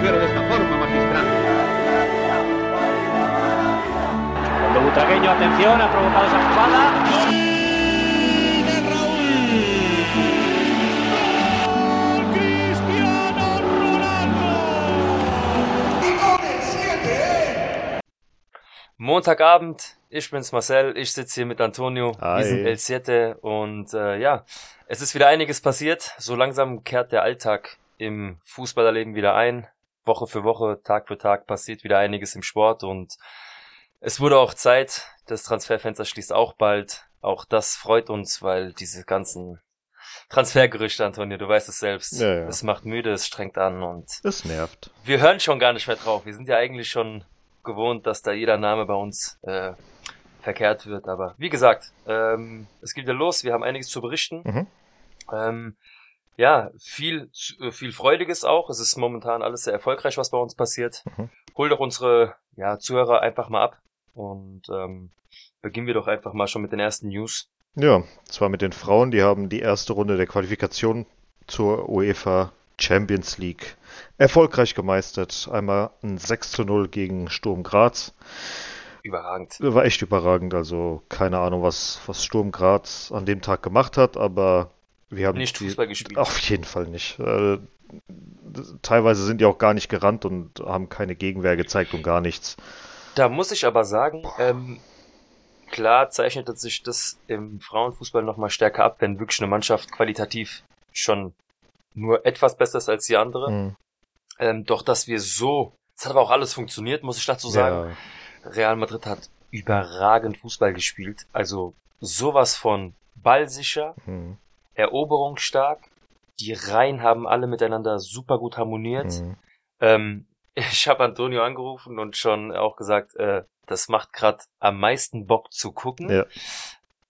conducir de esta forma magistral. Cuando Butragueño, atención, ha provocado esa jugada. Montagabend, ich bin's Marcel, ich sitze hier mit Antonio, Hi. wir sind El Siete und äh, ja, es ist wieder einiges passiert. So langsam kehrt der Alltag im Fußballerleben wieder ein. Woche für Woche, Tag für Tag passiert wieder einiges im Sport und es wurde auch Zeit. Das Transferfenster schließt auch bald. Auch das freut uns, weil diese ganzen Transfergerüchte, Antonio, du weißt es selbst. Ja, ja. Es macht müde, es strengt an und Das nervt. wir hören schon gar nicht mehr drauf. Wir sind ja eigentlich schon gewohnt, dass da jeder Name bei uns äh, verkehrt wird. Aber wie gesagt, ähm, es geht ja los. Wir haben einiges zu berichten. Mhm. Ähm, ja, viel, äh, viel Freudiges auch. Es ist momentan alles sehr erfolgreich, was bei uns passiert. Mhm. Hol doch unsere ja, Zuhörer einfach mal ab und ähm, beginnen wir doch einfach mal schon mit den ersten News. Ja, zwar mit den Frauen, die haben die erste Runde der Qualifikation zur UEFA Champions League erfolgreich gemeistert. Einmal ein 6 zu 0 gegen Sturm Graz. Überragend. War echt überragend, also keine Ahnung, was, was Sturm Graz an dem Tag gemacht hat, aber wir haben Nicht Fußball gespielt. Auf jeden Fall nicht. Äh, teilweise sind die auch gar nicht gerannt und haben keine Gegenwehr gezeigt und gar nichts. Da muss ich aber sagen, ähm, klar zeichnet sich das im Frauenfußball nochmal stärker ab, wenn wirklich eine Mannschaft qualitativ schon nur etwas besser ist als die andere. Mhm. Ähm, doch dass wir so, es hat aber auch alles funktioniert, muss ich dazu sagen. Ja, Real Madrid hat überragend Fußball gespielt. Also sowas von ballsicher, mhm. Eroberungsstark. Die Reihen haben alle miteinander super gut harmoniert. Mhm. Ähm, ich habe Antonio angerufen und schon auch gesagt, äh, das macht gerade am meisten Bock zu gucken. Ja.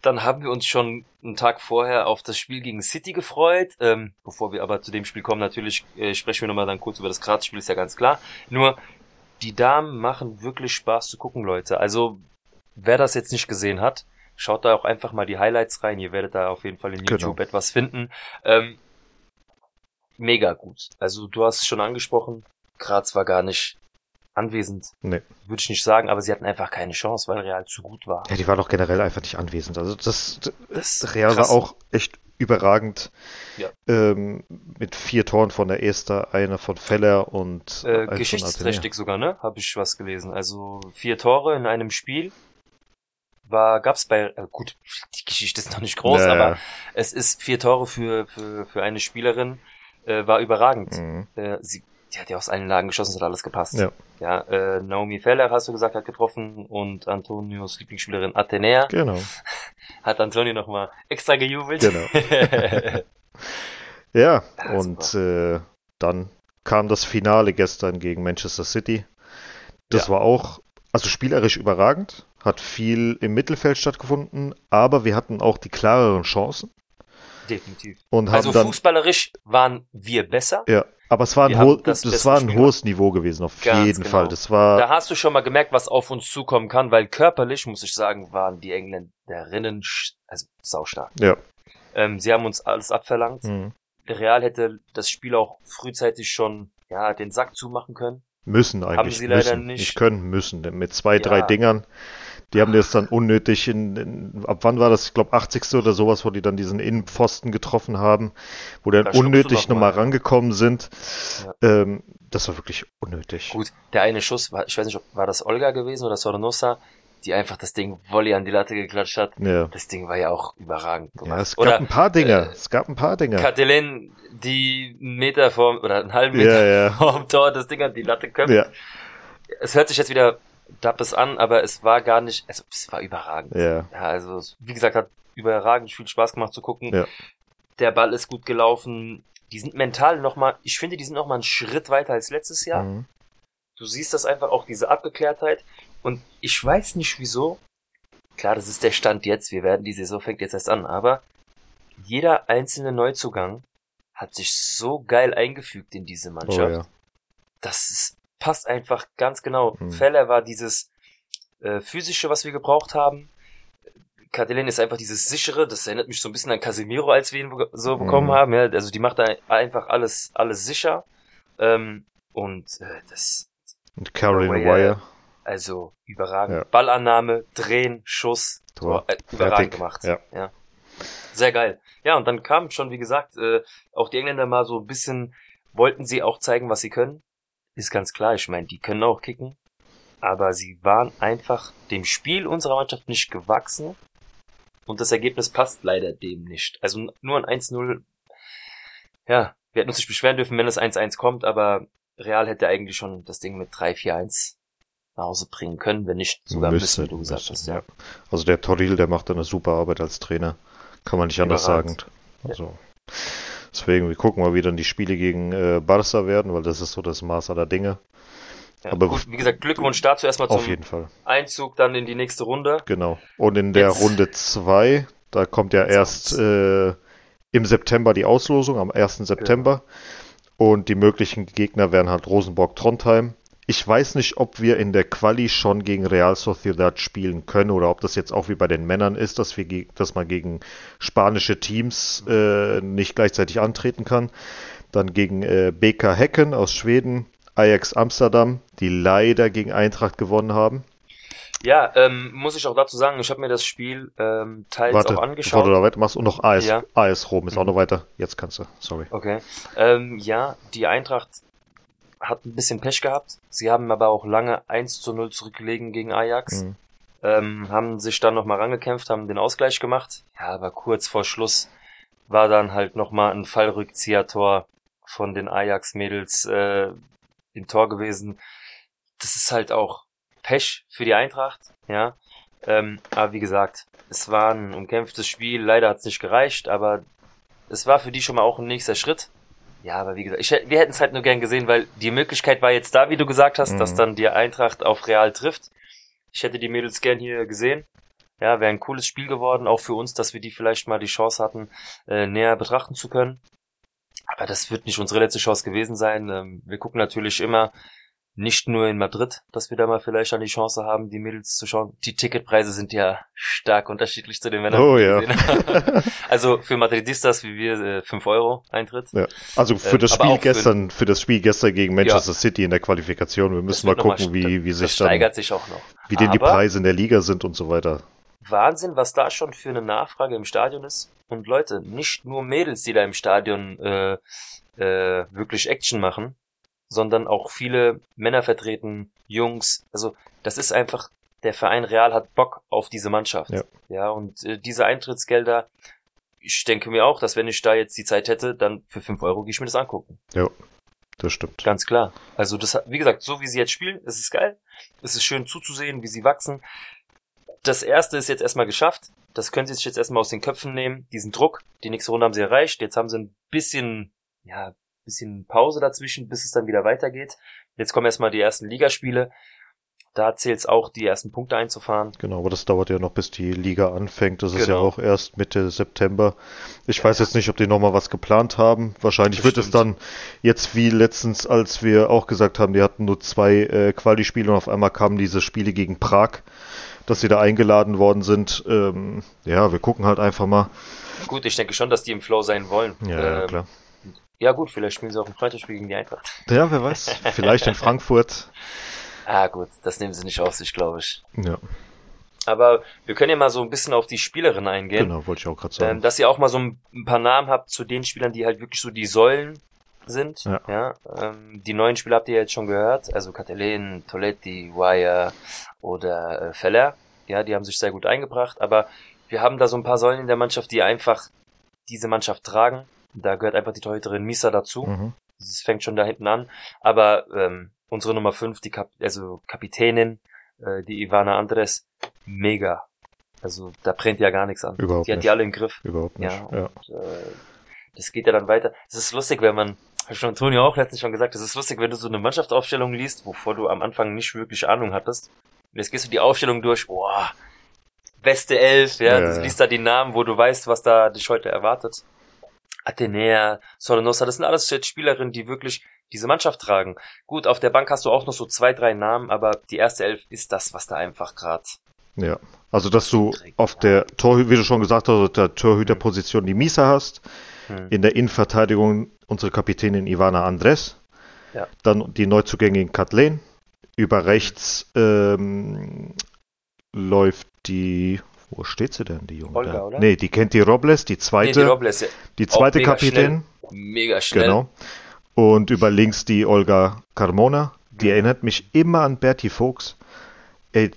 Dann haben wir uns schon einen Tag vorher auf das Spiel gegen City gefreut. Ähm, bevor wir aber zu dem Spiel kommen, natürlich äh, sprechen wir nochmal dann kurz über das Graz-Spiel, ist ja ganz klar. Nur, die Damen machen wirklich Spaß zu gucken, Leute. Also, wer das jetzt nicht gesehen hat, schaut da auch einfach mal die Highlights rein. Ihr werdet da auf jeden Fall in Genau. YouTube etwas finden. Ähm, mega gut. Also, du hast es schon angesprochen, Graz war gar nicht anwesend. Nee. Würde ich nicht sagen, aber sie hatten einfach keine Chance, weil Real zu gut war. Ja, die war doch generell einfach nicht anwesend. Also das, Das Real krass. war auch echt überragend. Ja. Ähm, mit vier Toren von der Esther, einer von Feller und Äh, geschichtsträchtig sogar, ne? Habe ich was gelesen. Also vier Tore in einem Spiel. War, gab's bei, äh, gut, die Geschichte ist noch nicht groß, Ja, aber es ist vier Tore für, für, für eine Spielerin, äh, war überragend. Mhm. Äh, sie, die hat ja aus allen Lagen geschossen, es hat alles gepasst. Ja. Ja, äh, Naomi Feller, hast du gesagt, hat getroffen und Antonios Lieblingsspielerin Athenea Genau. hat Antonio nochmal extra gejubelt. Genau. Ja, Ja, und äh, dann kam das Finale gestern gegen Manchester City. Das Ja. war auch, also spielerisch überragend, hat viel im Mittelfeld stattgefunden, aber wir hatten auch die klareren Chancen Definitiv. und haben Also dann fußballerisch waren wir besser. ja, aber es war ein, ho das das war ein hohes Niveau gewesen, auf Ganz jeden genau. Fall. Das war Da hast du schon mal gemerkt, was auf uns zukommen kann, weil körperlich, muss ich sagen, waren die Engländerinnen also saustark. ja. Ähm, sie haben uns alles abverlangt. Mhm. Real hätte das Spiel auch frühzeitig schon ja den Sack zumachen können. Müssen eigentlich. sie leider müssen. nicht. Nicht können, müssen. Denn Mit zwei, Ja. drei Dingern. Die haben das dann unnötig in, in ab wann war das? Ich glaube 80. oder sowas, wo die dann diesen Innenpfosten getroffen haben, wo dann Da schubst du unnötig noch nochmal mal. rangekommen sind. Ja. Ähm, das war wirklich unnötig. Gut, der eine Schuss war, ich weiß nicht, ob war das Olga gewesen oder Sornosa, die einfach das Ding Volley an die Latte geklatscht hat. Ja. Das Ding war ja auch überragend ja, gemacht. es gab oder ein paar Dinger. äh, es gab ein paar Dinger. Katalin, die einen Meter vor oder einen halben Meter Ja, ja. vorm Tor das Ding an die Latte köpft. Ja, Es hört sich jetzt wieder dappes an, aber es war gar nicht, also es war überragend. ja. Ja, also wie gesagt, hat überragend viel Spaß gemacht zu gucken. Ja. Der Ball ist gut gelaufen. Die sind mental nochmal, ich finde, die sind nochmal einen Schritt weiter als letztes Jahr. Mhm. Du siehst das einfach auch, diese Abgeklärtheit. Und ich weiß nicht wieso. Klar, das ist der Stand jetzt. Wir werden, die Saison fängt jetzt erst an. Aber jeder einzelne Neuzugang hat sich so geil eingefügt in diese Oh, Mannschaft. ja. Das ist, passt einfach ganz genau. Mhm. Feller war dieses äh, physische, was wir gebraucht haben. Katalin ist einfach dieses sichere, das erinnert mich so ein bisschen an Casemiro, als wir ihn so bekommen Mhm. haben. Ja, also die macht da einfach alles, alles sicher. Ähm, Und äh, das. Und Caroline Wire. Also überragend. Ja. Ballannahme, Drehen, Schuss. Tor. Äh, überragend Fertig. gemacht. Ja. Sehr geil. Ja, und dann kam schon, wie gesagt, äh, auch die Engländer mal so ein bisschen, wollten sie auch zeigen, was sie können. Ist ganz klar, ich meine, die können auch kicken. Aber sie waren einfach dem Spiel unserer Mannschaft nicht gewachsen. Und das Ergebnis passt leider dem nicht. Also nur ein 1-0. Ja, wir hätten uns nicht beschweren dürfen, wenn das 1-1 kommt, aber Real hätte eigentlich schon das Ding mit 3-4-1 nach Hause bringen können, wenn nicht sogar müssen, wie du gesagt müsste, hast. Ja. Also der Toril, der macht eine super Arbeit als Trainer. Kann man nicht anders sagen. Also, deswegen, wir gucken mal, wie dann die Spiele gegen äh, Barca werden, weil das ist so das Maß aller Dinge. Ja, Aber- gut, wie gesagt, Glückwunsch dazu erstmal Auf zum jeden Fall. Einzug dann in die nächste Runde. Genau. Und in der Jetzt- Runde 2, da kommt ja erst äh, im September die Auslosung, am 1. September. Und die möglichen Gegner wären halt Rosenborg-Trondheim. Ich weiß nicht, ob wir in der Quali schon gegen Real Sociedad spielen können oder ob das jetzt auch wie bei den Männern ist, dass, wir dass man gegen spanische Teams äh, nicht gleichzeitig antreten kann. Dann gegen äh, BK Hecken aus Schweden, Ajax Amsterdam, die leider gegen Eintracht gewonnen haben. Ja, ähm, muss ich auch dazu sagen, ich habe mir das Spiel ähm, teils Warte, auch bevor angeschaut. du da weitermachst und noch AS, Ja. AS Rom ist auch noch weiter. Jetzt kannst du, sorry. Okay. Ähm, ja, die Eintracht hat ein bisschen Pech gehabt. Sie haben aber auch lange 1 zu 0 zurückgelegen gegen Ajax. Mhm. Ähm, haben sich dann nochmal rangekämpft, haben den Ausgleich gemacht. Ja, aber kurz vor Schluss war dann halt nochmal ein Fallrückzieher-Tor von den Ajax-Mädels äh, im Tor gewesen. Das ist halt auch Pech für die Eintracht, ja. Ähm, aber wie gesagt, es war ein umkämpftes Spiel. Leider hat es nicht gereicht, aber es war für die schon mal auch ein nächster Schritt. Ja, aber wie gesagt, ich, wir hätten es halt nur gern gesehen, weil die Möglichkeit war jetzt da, wie du gesagt hast, Mhm. dass dann die Eintracht auf Real trifft. Ich hätte die Mädels gern hier gesehen. Ja, wäre ein cooles Spiel geworden, auch für uns, dass wir die vielleicht mal die Chance hatten, äh, näher betrachten zu können. Aber das wird nicht unsere letzte Chance gewesen sein. Ähm, wir gucken natürlich immer nicht nur in Madrid, dass wir da mal vielleicht dann die Chance haben, die Mädels zu schauen. Die Ticketpreise sind ja stark unterschiedlich zu den Männern. Oh ja. also für Madridistas wie wir äh, 5 Euro Eintritt. Ja. Also für Ähm, das Spiel auch für- gestern, für das Spiel gestern gegen Manchester City in der Qualifikation, wir müssen mal Das gucken, mal- wie, wie das sich dann, steigert sich auch noch. wie denn die Preise in der Liga sind und so weiter. Wahnsinn, was da schon für eine Nachfrage im Stadion ist. Und Leute, nicht nur Mädels, die da im Stadion äh, äh, wirklich Action machen, sondern auch viele Männer vertreten, Jungs. Also das ist einfach, der Verein Real hat Bock auf diese Mannschaft. Ja. ja und äh, diese Eintrittsgelder, ich denke mir auch, dass wenn ich da jetzt die Zeit hätte, dann für 5 Euro gehe ich mir das angucken. Das stimmt. Ganz klar. Also das, wie gesagt, so wie sie jetzt spielen, es ist geil. Es ist schön zuzusehen, wie sie wachsen. Das erste ist jetzt erstmal geschafft. Das können sie sich jetzt erstmal aus den Köpfen nehmen. Diesen Druck. Die nächste Runde haben sie erreicht. Jetzt haben sie ein bisschen, ja, bisschen Pause dazwischen, bis es dann wieder weitergeht. Jetzt kommen erstmal die ersten Ligaspiele. Da zählt es auch, die ersten Punkte einzufahren. Genau, aber das dauert ja noch, bis die Liga anfängt. Das ist ja Genau. auch erst Mitte September. Ich weiß jetzt nicht, ob die nochmal was geplant haben. Wahrscheinlich wird es dann jetzt wie letztens, als wir auch gesagt haben, die hatten nur zwei äh, Quali-Spiele und auf einmal kamen diese Spiele gegen Prag, dass sie da eingeladen worden sind. Ähm, ja, wir gucken halt einfach mal. Gut, ich denke schon, dass die im Flow sein wollen. Ja, ja Ähm, klar. Ja gut, vielleicht spielen sie auch ein Freundschaftsspiel gegen die Eintracht. Ja, wer weiß. Vielleicht in Frankfurt. Ah gut, das nehmen sie nicht auf sich, glaube ich. Ja, Aber wir können ja mal so ein bisschen auf die Spielerin eingehen. genau, wollte ich auch gerade Ähm, sagen. dass ihr auch mal so ein paar Namen habt zu den Spielern, die halt wirklich so die Säulen sind. Ja. ähm, die neuen Spieler habt ihr jetzt schon gehört. Also Catelen, Toletti, Wire oder äh, Feller. Ja, die haben sich sehr gut eingebracht. Aber wir haben da so ein paar Säulen in der Mannschaft, die einfach diese Mannschaft tragen. Da gehört einfach die Torhüterin Misa dazu. Mhm. Es fängt schon da hinten an. Aber ähm, unsere Nummer 5, die Kap also Kapitänin, äh, die Ivana Andres, mega. Also da brennt ja gar nichts an. Überhaupt die hat nicht. die alle im Griff. Überhaupt nicht. Ja, Ja. und, äh, das geht ja dann weiter. Es ist lustig, wenn man, hab ich schon Antonio auch letztens schon gesagt, es ist lustig, wenn du so eine Mannschaftsaufstellung liest, wovor du am Anfang nicht wirklich Ahnung hattest. Und jetzt gehst du die Aufstellung durch, boah, beste Elf, ja, Ja, du ja. liest da die Namen, wo du weißt, was da dich heute erwartet. Athenea, Solonosa, das sind alles jetzt Spielerinnen, die wirklich diese Mannschaft tragen. Gut, auf der Bank hast du auch noch so zwei, drei Namen, aber die erste Elf ist das, was da einfach gerade Ja, also dass du auf der Torhüter, wie du schon gesagt hast, auf der Torhüterposition die Misa hast, hm. in der Innenverteidigung unsere Kapitänin Ivana Andres, Ja. Dann die Neuzugänge in Kathleen. Über rechts ähm, läuft die. Wo steht sie denn, die Junge? Olga, da? oder? Nee, die kennt die Robles, die Nee, zweite. die Robles, ja. die zweite mega Kapitän. Mega schnell. Genau. Und über links die Olga Carmona. Die Mhm. erinnert mich immer an Bertie Fuchs. Ey,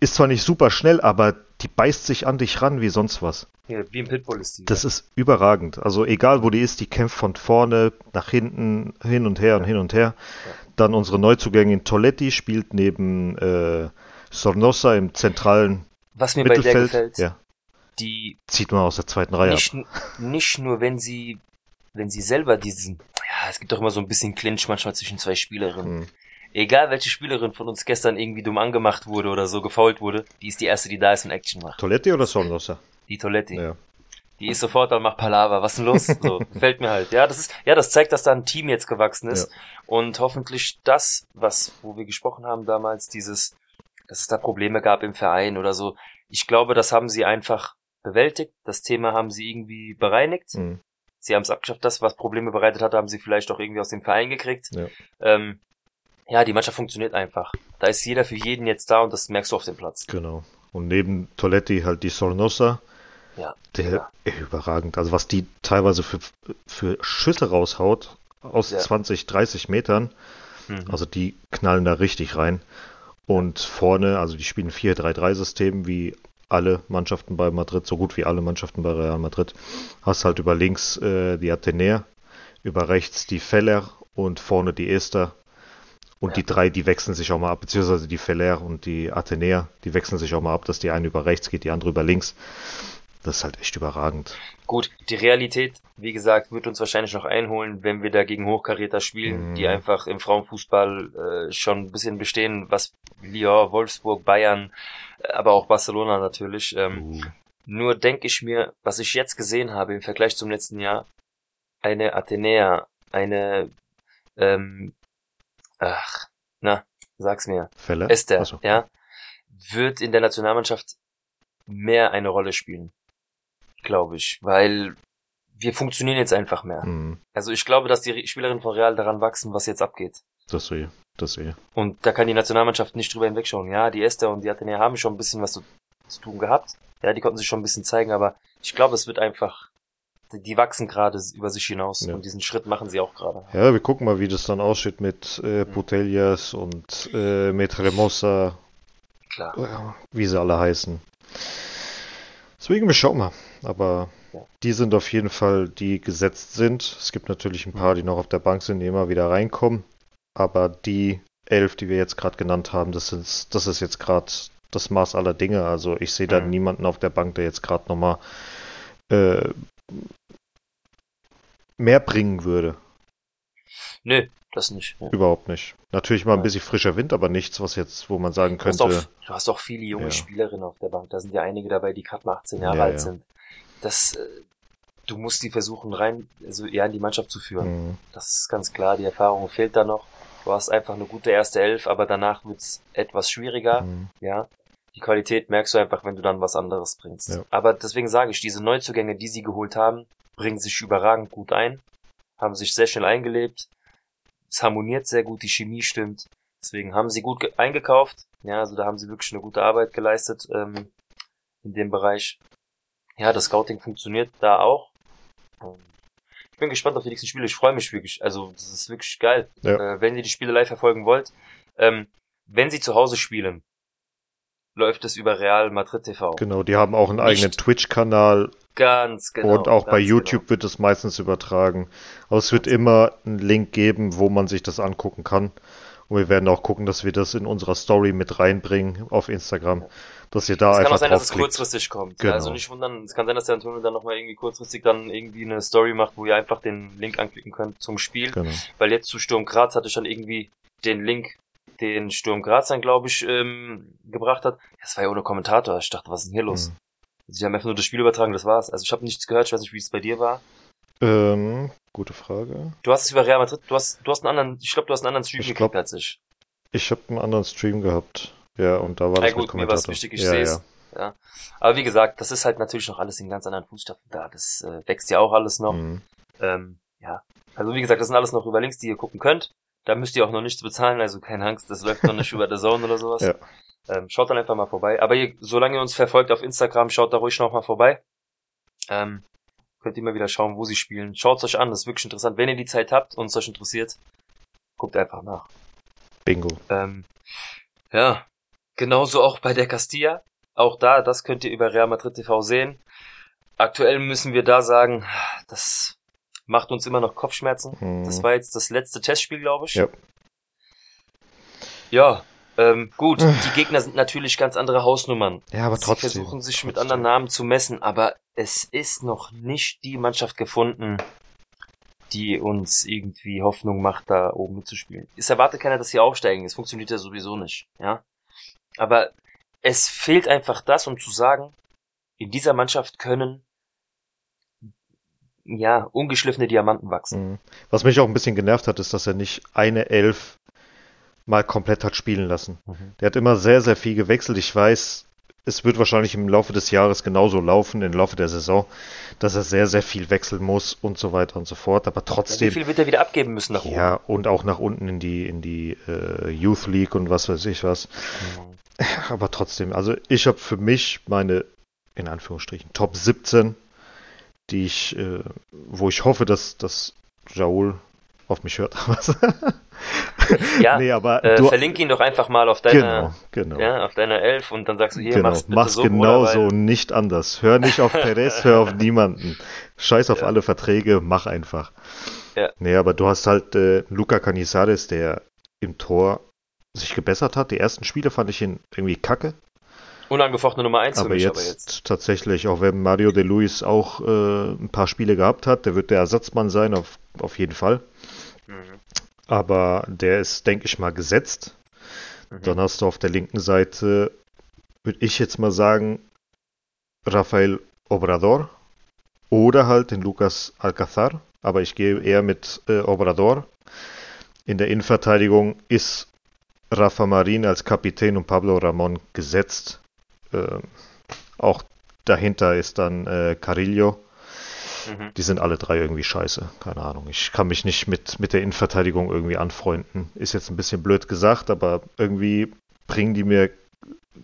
ist zwar nicht super schnell, aber die beißt sich an dich ran wie sonst was. Ja, wie ein Pitbull ist die. Das ist überragend. Also egal wo die ist, die kämpft von vorne nach hinten, hin und her und hin und her. Dann unsere Neuzugänge Toletti spielt neben äh, Sornosa im zentralen Was mir bei der Mittelfeld. gefällt, Ja, die zieht man aus der zweiten Reihe nicht, ab. nicht nur, wenn sie, wenn sie selber diesen, ja, es gibt doch immer so ein bisschen Clinch manchmal zwischen zwei Spielerinnen. Hm. Egal welche Spielerin von uns gestern irgendwie dumm angemacht wurde oder so gefault wurde, die ist die erste, die da ist und Action macht. Toletti oder Sornosa? Die Toilette. Ja. Die ist sofort und macht Palaver. Was denn los? So, gefällt mir halt. Ja, das ist, ja, das zeigt, dass da ein Team jetzt gewachsen ist. Und hoffentlich das, was, wo wir gesprochen haben damals, dieses, dass es da Probleme gab im Verein oder so. Ich glaube, das haben sie einfach bewältigt. Das Thema haben sie irgendwie bereinigt. Hm. Sie haben es abgeschafft. Das, was Probleme bereitet hat, haben sie vielleicht auch irgendwie aus dem Verein gekriegt. Ja. Ähm, ja, die Mannschaft funktioniert einfach. Da ist jeder für jeden jetzt da und das merkst du auf dem Platz. Genau. Und neben Toletti halt die Sornosa. Ja. Der Ja. ey, überragend. Also was die teilweise für, für Schüsse raushaut aus Ja. 20, 30 Metern. Mhm. Also die knallen da richtig rein. Und vorne, also die spielen 4-3-3-System wie alle Mannschaften bei Madrid, so gut wie alle Mannschaften bei Real Madrid. Hast halt über links äh, die Athenäer, über rechts die Feller und vorne die Esther. Und Ja. die drei, die wechseln sich auch mal ab, beziehungsweise die Feller und die Athenäer, die wechseln sich auch mal ab, dass die eine über rechts geht, die andere über links. Das ist halt echt überragend. Gut, die Realität, wie gesagt, wird uns wahrscheinlich noch einholen, wenn wir da gegen Hochkaräter spielen, Mhm. die einfach im Frauenfußball äh, schon ein bisschen bestehen, was Lyon, Wolfsburg, Bayern, äh, aber auch Barcelona natürlich. Ähm, Uh, Nur denke ich mir, was ich jetzt gesehen habe im Vergleich zum letzten Jahr, eine Athenäa, eine, ähm, ach, na, sag's mir, Feller? Esther, Achso. ja, wird in der Nationalmannschaft mehr eine Rolle spielen, glaube ich, weil wir funktionieren jetzt einfach mehr. Mhm, Also ich glaube, dass die Spielerinnen von Real daran wachsen, was jetzt abgeht. das sehe ich. Das ich. Und da kann die Nationalmannschaft nicht drüber hinwegschauen. Ja, die Esther und die Athenäa haben schon ein bisschen was zu, zu tun gehabt. Ja, die konnten sich schon ein bisschen zeigen, aber ich glaube, es wird einfach, die, wachsen gerade über sich hinaus Ja. und diesen Schritt machen sie auch gerade. Ja, wir gucken mal, wie das dann aussieht mit äh, Putellas und äh, mit Remosa, Klar. äh, wie sie alle heißen. Deswegen, wir schauen mal. Aber Ja. die sind auf jeden Fall, die gesetzt sind. Es gibt natürlich ein paar, die noch auf der Bank sind, die immer wieder reinkommen. Aber die elf, die wir jetzt gerade genannt haben, das, sind, das ist jetzt gerade das Maß aller Dinge. Also ich sehe da Mhm. niemanden auf der Bank, der jetzt gerade nochmal äh, mehr bringen würde. Nö, das nicht. Ja. Überhaupt nicht. Natürlich mal ein Ja. bisschen frischer Wind, aber nichts, was jetzt, wo man sagen Du hast, könnte. auch, du hast auch viele junge Ja. Spielerinnen auf der Bank. Da sind ja einige dabei, die gerade mal 18 Jahre Ja, alt sind. Das, äh, du musst die versuchen rein, also eher in die Mannschaft zu führen. Mhm. Das ist ganz klar. Die Erfahrung fehlt da noch. Du hast einfach eine gute erste Elf, aber danach wird's etwas schwieriger. Mhm. Ja. Die Qualität merkst du einfach, wenn du dann was anderes bringst. Ja. Aber deswegen sage ich, diese Neuzugänge, die sie geholt haben, bringen sich überragend gut ein, haben sich sehr schnell eingelebt. Es harmoniert sehr gut, die Chemie stimmt. Deswegen haben sie gut ge- eingekauft. Ja, also da haben sie wirklich eine gute Arbeit geleistet ähm, in dem Bereich. Ja, das Scouting funktioniert da auch. Ich bin gespannt auf die nächsten Spiele. Ich freue mich wirklich. Also das ist wirklich geil. Ja. Äh, wenn ihr die Spiele live verfolgen wollt, ähm, wenn sie zu Hause spielen, läuft es über Real Madrid TV. Genau, die haben auch einen Nicht- eigenen Twitch-Kanal Ganz genau. und auch bei ganz YouTube Genau. wird es meistens übertragen. Aber es wird immer einen Link geben, wo man sich das angucken kann. Und wir werden auch gucken, dass wir das in unserer Story mit reinbringen auf Instagram, dass ihr da Es kann auch einfach sein, dass es kurzfristig kommt. Genau. Also nicht wundern, es kann sein, dass der Antonio dann nochmal irgendwie kurzfristig dann irgendwie eine Story macht, wo ihr einfach den Link anklicken könnt zum Spiel. Genau. Weil jetzt zu Sturm Graz hatte ich dann irgendwie den Link, den Sturm Graz dann, glaube ich, ähm, gebracht hat. Das war ja ohne Kommentator. Ich dachte, was ist denn hier los? Mhm. Die haben einfach nur das Spiel übertragen, das war's. Also ich habe nichts gehört, ich weiß nicht, wie es bei dir war. Ähm, gute Frage. Du hast es über Real Madrid, du hast, du hast einen anderen, ich glaube, du hast einen anderen Stream Ich gekriegt als ich. Ich habe einen anderen Stream gehabt. Ja, und da war Na das gut, mit mir war's Kommentator. wichtig, ich ja, seh's. ja. Ja. Aber wie gesagt, das ist halt natürlich noch alles in ganz anderen Fußstapfen da. Das äh, wächst ja auch alles noch. Mhm. Ähm, ja. Also wie gesagt, das sind alles noch über Links, die ihr gucken könnt. Da müsst ihr auch noch nichts bezahlen, also keine Angst, das läuft noch nicht über der Zone oder sowas. Ja. Ähm, schaut dann einfach mal vorbei. Aber ihr, solange ihr uns verfolgt auf Instagram, schaut da ruhig noch mal vorbei. Ähm, könnt ihr mal wieder schauen, wo sie spielen. Schaut euch an, das ist wirklich interessant. Wenn ihr die Zeit habt und es euch interessiert, guckt einfach nach. Bingo. Ähm, ja, genauso auch bei der Castilla. Auch da, das könnt ihr über Real Madrid TV sehen. Aktuell müssen wir da sagen, das macht uns immer noch Kopfschmerzen. Mhm. Das war jetzt das letzte Testspiel, glaube ich. Ja. Ja, ähm, gut. Die Gegner sind natürlich ganz andere Hausnummern. Ja, aber Sie trotzdem. versuchen sich mit trotzdem. anderen Namen zu messen, aber es ist noch nicht die Mannschaft gefunden, die uns irgendwie Hoffnung macht, da oben mitzuspielen. Es erwartet keiner, dass sie aufsteigen. Es funktioniert ja sowieso nicht, ja. Aber es fehlt einfach das, um zu sagen, in dieser Mannschaft können ja ungeschliffene Diamanten wachsen. Mhm. Was mich auch ein bisschen genervt hat, ist, dass er nicht eine Elf mal komplett hat spielen lassen. Mhm. Der hat immer sehr, sehr viel gewechselt. Ich weiß, es wird wahrscheinlich im Laufe des Jahres genauso laufen, im Laufe der Saison, dass er sehr, sehr viel wechseln muss und so weiter und so fort. Aber Wie trotzdem, viel wird er wieder abgeben müssen nach oben? ja, und auch nach unten in die, in die äh, Youth League und was weiß ich was. Mhm. Aber trotzdem, also ich habe für mich meine, in Anführungsstrichen, Top 17, die ich, äh, wo ich hoffe, dass, dass Raoul auf mich hört. Ja, nee, aber Äh, du, verlinke ihn doch einfach mal auf deiner, genau, genau. ja, auf deiner Elf und dann sagst du hier, genau. mach's Mach's so, weil- und nicht anders. Hör nicht auf Perez, hör auf niemanden. Scheiß auf Ja. alle Verträge, mach einfach. Ja. Nee, aber du hast halt äh, Luca Canizares, der im Tor sich gebessert hat. Die ersten Spiele fand ich ihn irgendwie kacke. Unangefochtene Nummer 1 für Aber jetzt, aber jetzt. tatsächlich, auch wenn Mario de Luis auch äh, ein paar Spiele gehabt hat, der wird der Ersatzmann sein, auf, auf jeden Fall. Mhm. Aber der ist, denke ich mal, gesetzt. Mhm. Dann hast du auf der linken Seite, würde ich jetzt mal sagen, Rafael Obrador oder halt den Lucas Alcazar. Aber ich gehe eher mit äh, Obrador. In der Innenverteidigung ist Rafa Marin als Kapitän und Pablo Ramon gesetzt. Ähm, auch dahinter ist dann äh, Carillo. Mhm. Die sind alle drei irgendwie scheiße. Keine Ahnung. Ich kann mich nicht mit, mit der Innenverteidigung irgendwie anfreunden. Ist jetzt ein bisschen blöd gesagt, aber irgendwie bringen die mir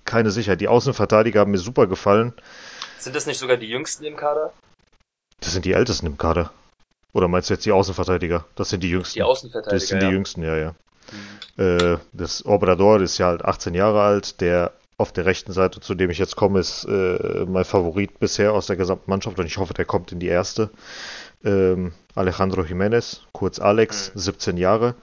keine Sicherheit. Die Außenverteidiger haben mir super gefallen. Sind das nicht sogar die Jüngsten im Kader? Das sind die Ältesten im Kader. Oder meinst du jetzt die Außenverteidiger? Das sind die Jüngsten. Die Außenverteidiger, das sind ja. die Jüngsten, ja, ja. Mhm. Äh, das Obrador ist ja halt 18 Jahre alt. Der auf der rechten Seite, zu dem ich jetzt komme, ist äh, mein Favorit bisher aus der gesamten Mannschaft und ich hoffe, der kommt in die erste. Ähm, Alejandro Jiménez, kurz Alex, Mhm. 17 Jahre.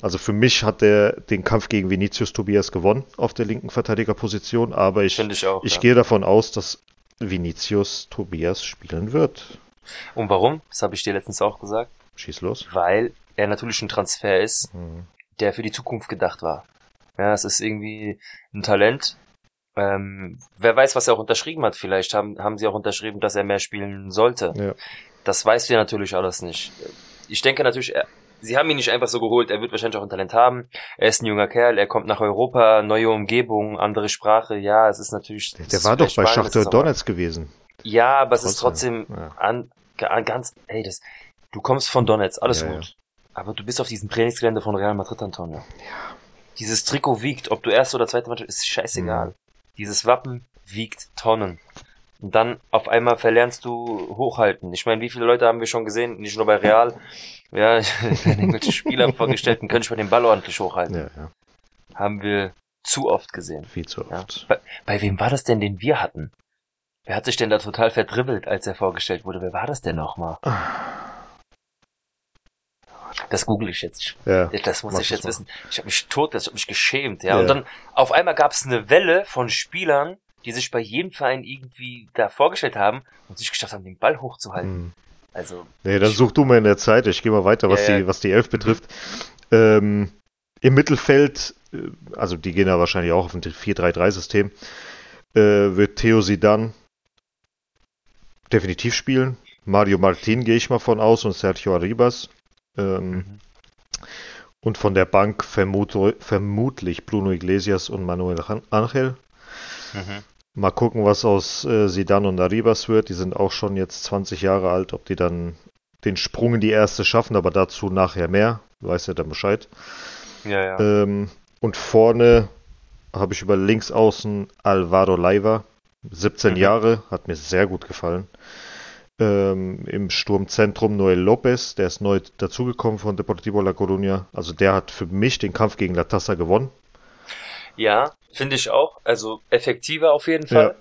Also für mich hat er den Kampf gegen Vinicius Tobias gewonnen auf der linken Verteidigerposition, aber ich, ich auch. ich ja. gehe davon aus, dass Vinicius Tobias spielen wird. Und warum? Das habe ich dir letztens auch gesagt. Schieß los. Weil er natürlich ein Transfer ist, Hm. der für die Zukunft gedacht war. Ja, es ist irgendwie ein Talent. Ähm, wer weiß, was er auch unterschrieben hat. Vielleicht haben, haben sie auch unterschrieben, dass er mehr spielen sollte. Ja. Das weißt du ja natürlich alles nicht. Ich denke natürlich, er, sie haben ihn nicht einfach so geholt. Er wird wahrscheinlich auch ein Talent haben. Er ist ein junger Kerl. Er kommt nach Europa, neue Umgebung, andere Sprache. Ja, es ist natürlich. Der, der war doch bei Schachtel Donetsk gewesen. Ja, aber es ist Trotzdem, trotzdem ja. an, an ganz, ey, das, du kommst von Donetsk, alles Ja, gut. Aber du bist auf diesem Trainingsgelände von Real Madrid, Antonio. Ja. Dieses Trikot wiegt, ob du erste oder zweite Mannschaft, ist scheißegal. Mhm. Dieses Wappen wiegt Tonnen. Und dann auf einmal verlernst du hochhalten. Ich meine, wie viele Leute haben wir schon gesehen, nicht nur bei Real, ja, wenn irgendwelche Spieler vorgestellt können nicht mal den Ball ordentlich hochhalten. Ja, ja, Haben wir zu oft gesehen. viel zu Ja. oft. Bei, bei wem war das denn, den wir hatten? Wer hat sich denn da total verdribbelt, als er vorgestellt wurde? Wer war das denn nochmal? Das google ich jetzt. Ich, Ja. das muss ich jetzt mal. wissen. Ich habe mich tot, ich habe mich geschämt, ja. Ja. Und dann auf einmal gab es eine Welle von Spielern, die sich bei jedem Verein irgendwie da vorgestellt haben und sich geschafft haben, den Ball hochzuhalten. Hm. Also Nee, dann such du mal in der Zeit. Ich gehe mal weiter, was, Ja, ja. Die, was die Elf betrifft. Ähm, Im Mittelfeld, äh, also die gehen ja wahrscheinlich auch auf ein 4-3-3-System, äh, wird Theo Sidan definitiv spielen. Mario Martin gehe ich mal von aus und Sergio Arribas. Ähm, mhm. Und von der Bank vermut, vermutlich Bruno Iglesias und Manuel Angel. Mhm. Mal gucken, was aus äh, Sidan und Arribas wird. Die sind auch schon jetzt 20 Jahre alt, ob die dann den Sprung in die erste schaffen, aber dazu nachher mehr. Du weißt ja dann Bescheid. Ja, ja. Ähm, und vorne habe ich über links außen Alvaro Leiva, 17 Mhm. Jahre, hat mir sehr gut gefallen. Ähm, Im Sturmzentrum Noel Lopez, der ist neu dazugekommen von Deportivo La Coruña. Also der hat für mich den Kampf gegen La Tassa gewonnen. Ja, finde ich auch. Also effektiver auf jeden Fall.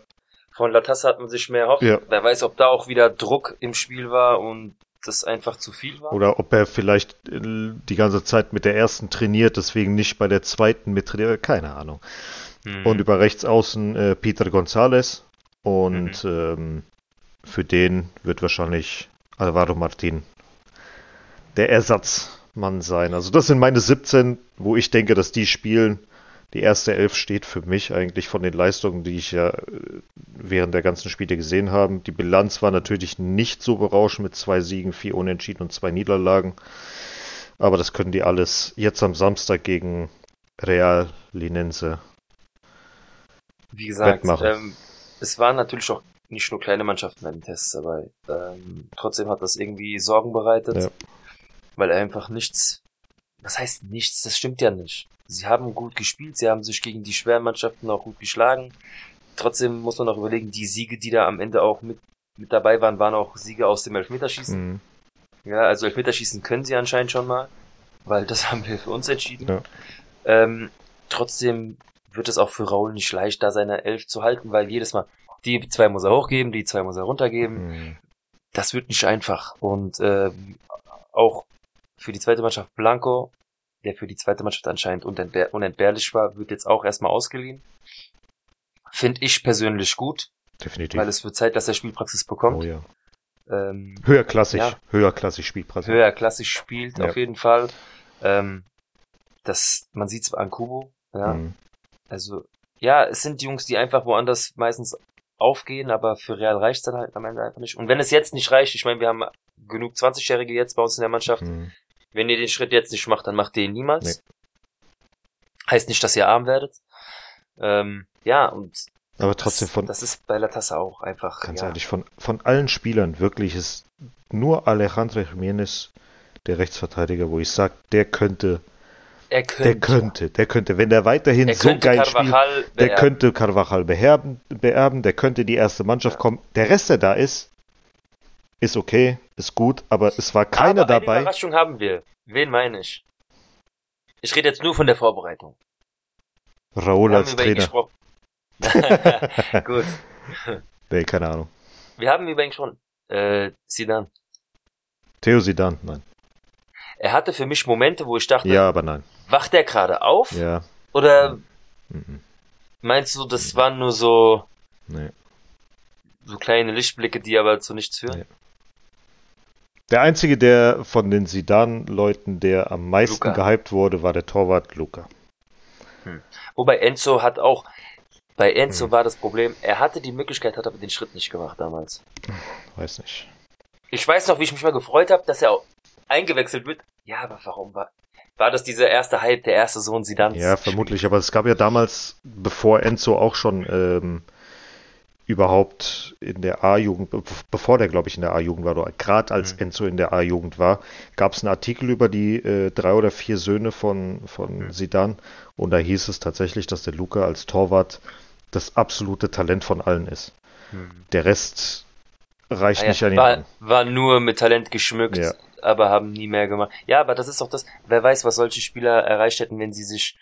Von Latassa hat man sich mehr erhofft. Ja. Wer weiß, ob da auch wieder Druck im Spiel war und das einfach zu viel war. Oder ob er vielleicht äh, die ganze Zeit mit der ersten trainiert, deswegen nicht bei der zweiten mit trainiert. Keine Ahnung. Mhm. Und über rechts außen äh, Peter González. Und ähm, für den wird wahrscheinlich Alvaro Martin der Ersatzmann sein. Also das sind meine 17, wo ich denke, dass die spielen. Die erste Elf steht für mich eigentlich von den Leistungen, die ich ja äh, während der ganzen Spiele gesehen habe. Die Bilanz war natürlich nicht so berauschend mit zwei Siegen, vier Unentschieden und zwei Niederlagen. Aber das können die alles jetzt am Samstag gegen Real Linense Wie gesagt, ähm, es waren natürlich auch nicht nur kleine Mannschaften bei den Tests dabei. Ähm, trotzdem hat das irgendwie Sorgen bereitet, Ja. weil einfach nichts, was heißt nichts, das stimmt ja nicht. Sie haben gut gespielt, sie haben sich gegen die schweren Mannschaften auch gut geschlagen. Trotzdem muss man auch überlegen, die Siege, die da am Ende auch mit, mit dabei waren, waren auch Siege aus dem Elfmeterschießen. Mhm. Ja, also Elfmeterschießen können sie anscheinend schon mal, weil das haben wir für uns entschieden. Ja. Ähm, trotzdem wird es auch für Raul nicht leicht, da seine Elf zu halten, weil jedes Mal die zwei muss er hochgeben, die zwei muss er runtergeben. Mhm. Das wird nicht einfach. Und äh, auch für die zweite Mannschaft Blanco, der für die zweite Mannschaft anscheinend unentbehr unentbehrlich war, wird jetzt auch erstmal ausgeliehen. Finde ich persönlich gut, Definitiv. weil es wird Zeit, dass er Spielpraxis bekommt. oh ja. ähm, Höherklassig, Ja. höherklassig Spielpraxis. höher klassisch spielt, Ja. auf jeden Fall. Ähm, das, man sieht es an Kubo, ja. Mhm. Also, ja, es sind Jungs, die einfach woanders meistens aufgehen, aber für Real reicht's dann halt am Ende einfach nicht. Und wenn es jetzt nicht reicht, ich meine, wir haben genug 20-Jährige jetzt bei uns in der Mannschaft, Mhm. wenn ihr den Schritt jetzt nicht macht, dann macht ihr ihn niemals. Heißt nicht, dass ihr arm werdet. Ähm, ja, und Aber trotzdem das, von, das ist bei La Tassa auch einfach. ganz ja. ehrlich, von, von allen Spielern wirklich ist nur Alejandro Jiménez der Rechtsverteidiger, wo ich sage, der könnte, er könnte, der könnte, der könnte, wenn der weiterhin er so geil spielt, der beerben. könnte Carvajal beerben, beerben, der könnte die erste Mannschaft kommen. Der Rest, der da ist, ist okay, ist gut, aber es war keiner aber Eine dabei. Überraschung haben wir. Wen meine ich? Ich rede jetzt nur von der Vorbereitung. Haben als Trainer. Gut. Nee, keine Ahnung. Wir haben über ihn gesprochen. Äh, Zidane. Theo Zidane, nein. Er hatte für mich Momente, wo ich dachte, Ja, aber nein. wacht er gerade auf? Ja. Oder mhm. meinst du, das waren nur so, Nee. so kleine Lichtblicke, die aber zu nichts führen? Nee. Der einzige, der von den Sidan-Leuten, der am meisten Luka. gehypt wurde, war der Torwart Luca. Wobei Enzo hat auch, bei Enzo Hm. war das Problem, er hatte die Möglichkeit, hat aber den Schritt nicht gemacht damals. Weiß nicht. Ich weiß noch, wie ich mich mal gefreut habe, dass er auch eingewechselt wird. Ja, aber warum war, war das dieser erste Hype, der erste Sohn Sidans? Ja, vermutlich. Aber es gab ja damals, bevor Enzo auch schon ähm, überhaupt in der A-Jugend, be- bevor der, glaube ich, in der A-Jugend war, oder gerade als Mhm. Enzo in der A-Jugend war, gab es einen Artikel über die äh, drei oder vier Söhne von, von Mhm. Sidan. Und da hieß es tatsächlich, dass der Luca als Torwart das absolute Talent von allen ist. Hm. Der Rest reicht Ah ja, nicht an ihn war, war nur mit Talent geschmückt, Ja. aber haben nie mehr gemacht. Ja, aber das ist auch das, wer weiß, was solche Spieler erreicht hätten, wenn sie sich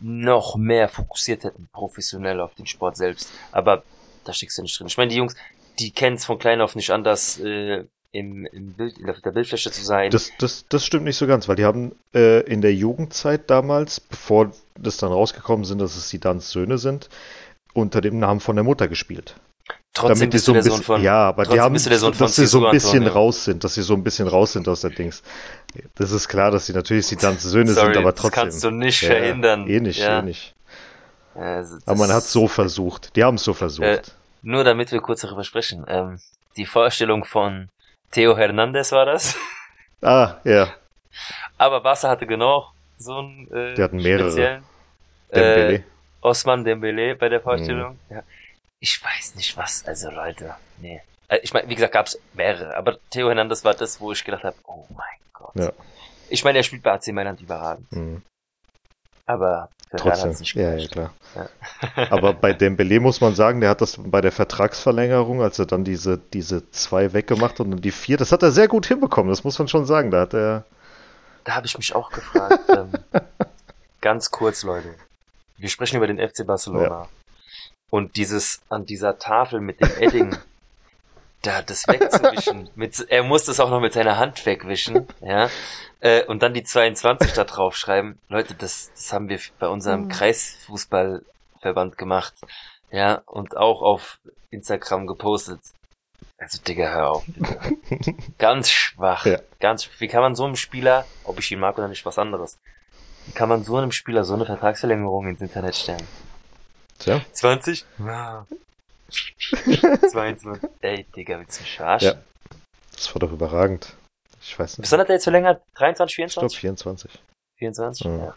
noch mehr fokussiert hätten, professionell auf den Sport selbst. Aber da steckst du nicht drin. Ich meine, die Jungs, die kennen es von klein auf nicht anders, äh, im, im Bild, auf der Bildfläche zu sein. Das, das, das stimmt nicht so ganz, weil die haben äh, in der Jugendzeit damals, bevor das dann rausgekommen sind, dass es Sidans Söhne sind, unter dem Namen von der Mutter gespielt. Trotzdem damit die bist so ein bisschen, Sohn von, ja, aber die haben, dass sie so ein bisschen Antonio. raus sind, dass sie so ein bisschen raus sind aus der Dings. Das ist klar, dass sie natürlich Sidans Söhne Sorry, sind, aber das trotzdem. kannst du nicht Ja, verhindern. Eh nicht, ja. eh nicht. Also, Aber man das- hat so versucht. Die haben es so versucht. Äh, Nur damit wir kurz darüber sprechen. Ähm, die Vorstellung von Theo Hernandez war das. ah, ja, Aber Barca hatte genau so einen äh, Die hatten mehrere. Dembele. äh, Osman Dembele bei der Vorstellung. Ja. Ich weiß nicht was, also Leute, nee. Äh, ich meine, wie gesagt, gab es mehrere, aber Theo Hernandez war das, wo ich gedacht habe, oh mein Gott. Ja. Ich meine, er spielt bei AC Mailand überragend. Mhm. Aber Trotzdem. nicht Ja, ja, klar. Ja. Aber bei Dembele muss man sagen, der hat das bei der Vertragsverlängerung, als er dann diese, diese zwei weggemacht und dann die vier, das hat er sehr gut hinbekommen, das muss man schon sagen. Da hat er, Da habe ich mich auch gefragt. ähm, ganz kurz, Leute. Wir sprechen über den FC Barcelona. Und dieses an dieser Tafel mit dem Edding, da das wegzuwischen, mit, er muss das auch noch mit seiner Hand wegwischen, ja, äh, und dann die 22 da draufschreiben. Leute, das, das haben wir bei unserem Mhm. Kreisfußballverband gemacht, ja, und auch auf Instagram gepostet. Also, Digga, hör auf. Bitte. Ganz schwach. Ja. Ganz, wie kann man so einem Spieler, ob ich ihn mag oder nicht, was anderes, wie kann man so einem Spieler so eine Vertragsverlängerung ins Internet stellen? Tja, 20? Ja. 22. Ey, Digga, willst du mich verarschen? Ja. das war doch überragend. Ich weiß nicht. Bis wann hat er jetzt verlängert? 23, Ich glaube 24? 24. 24? Mhm. Ja.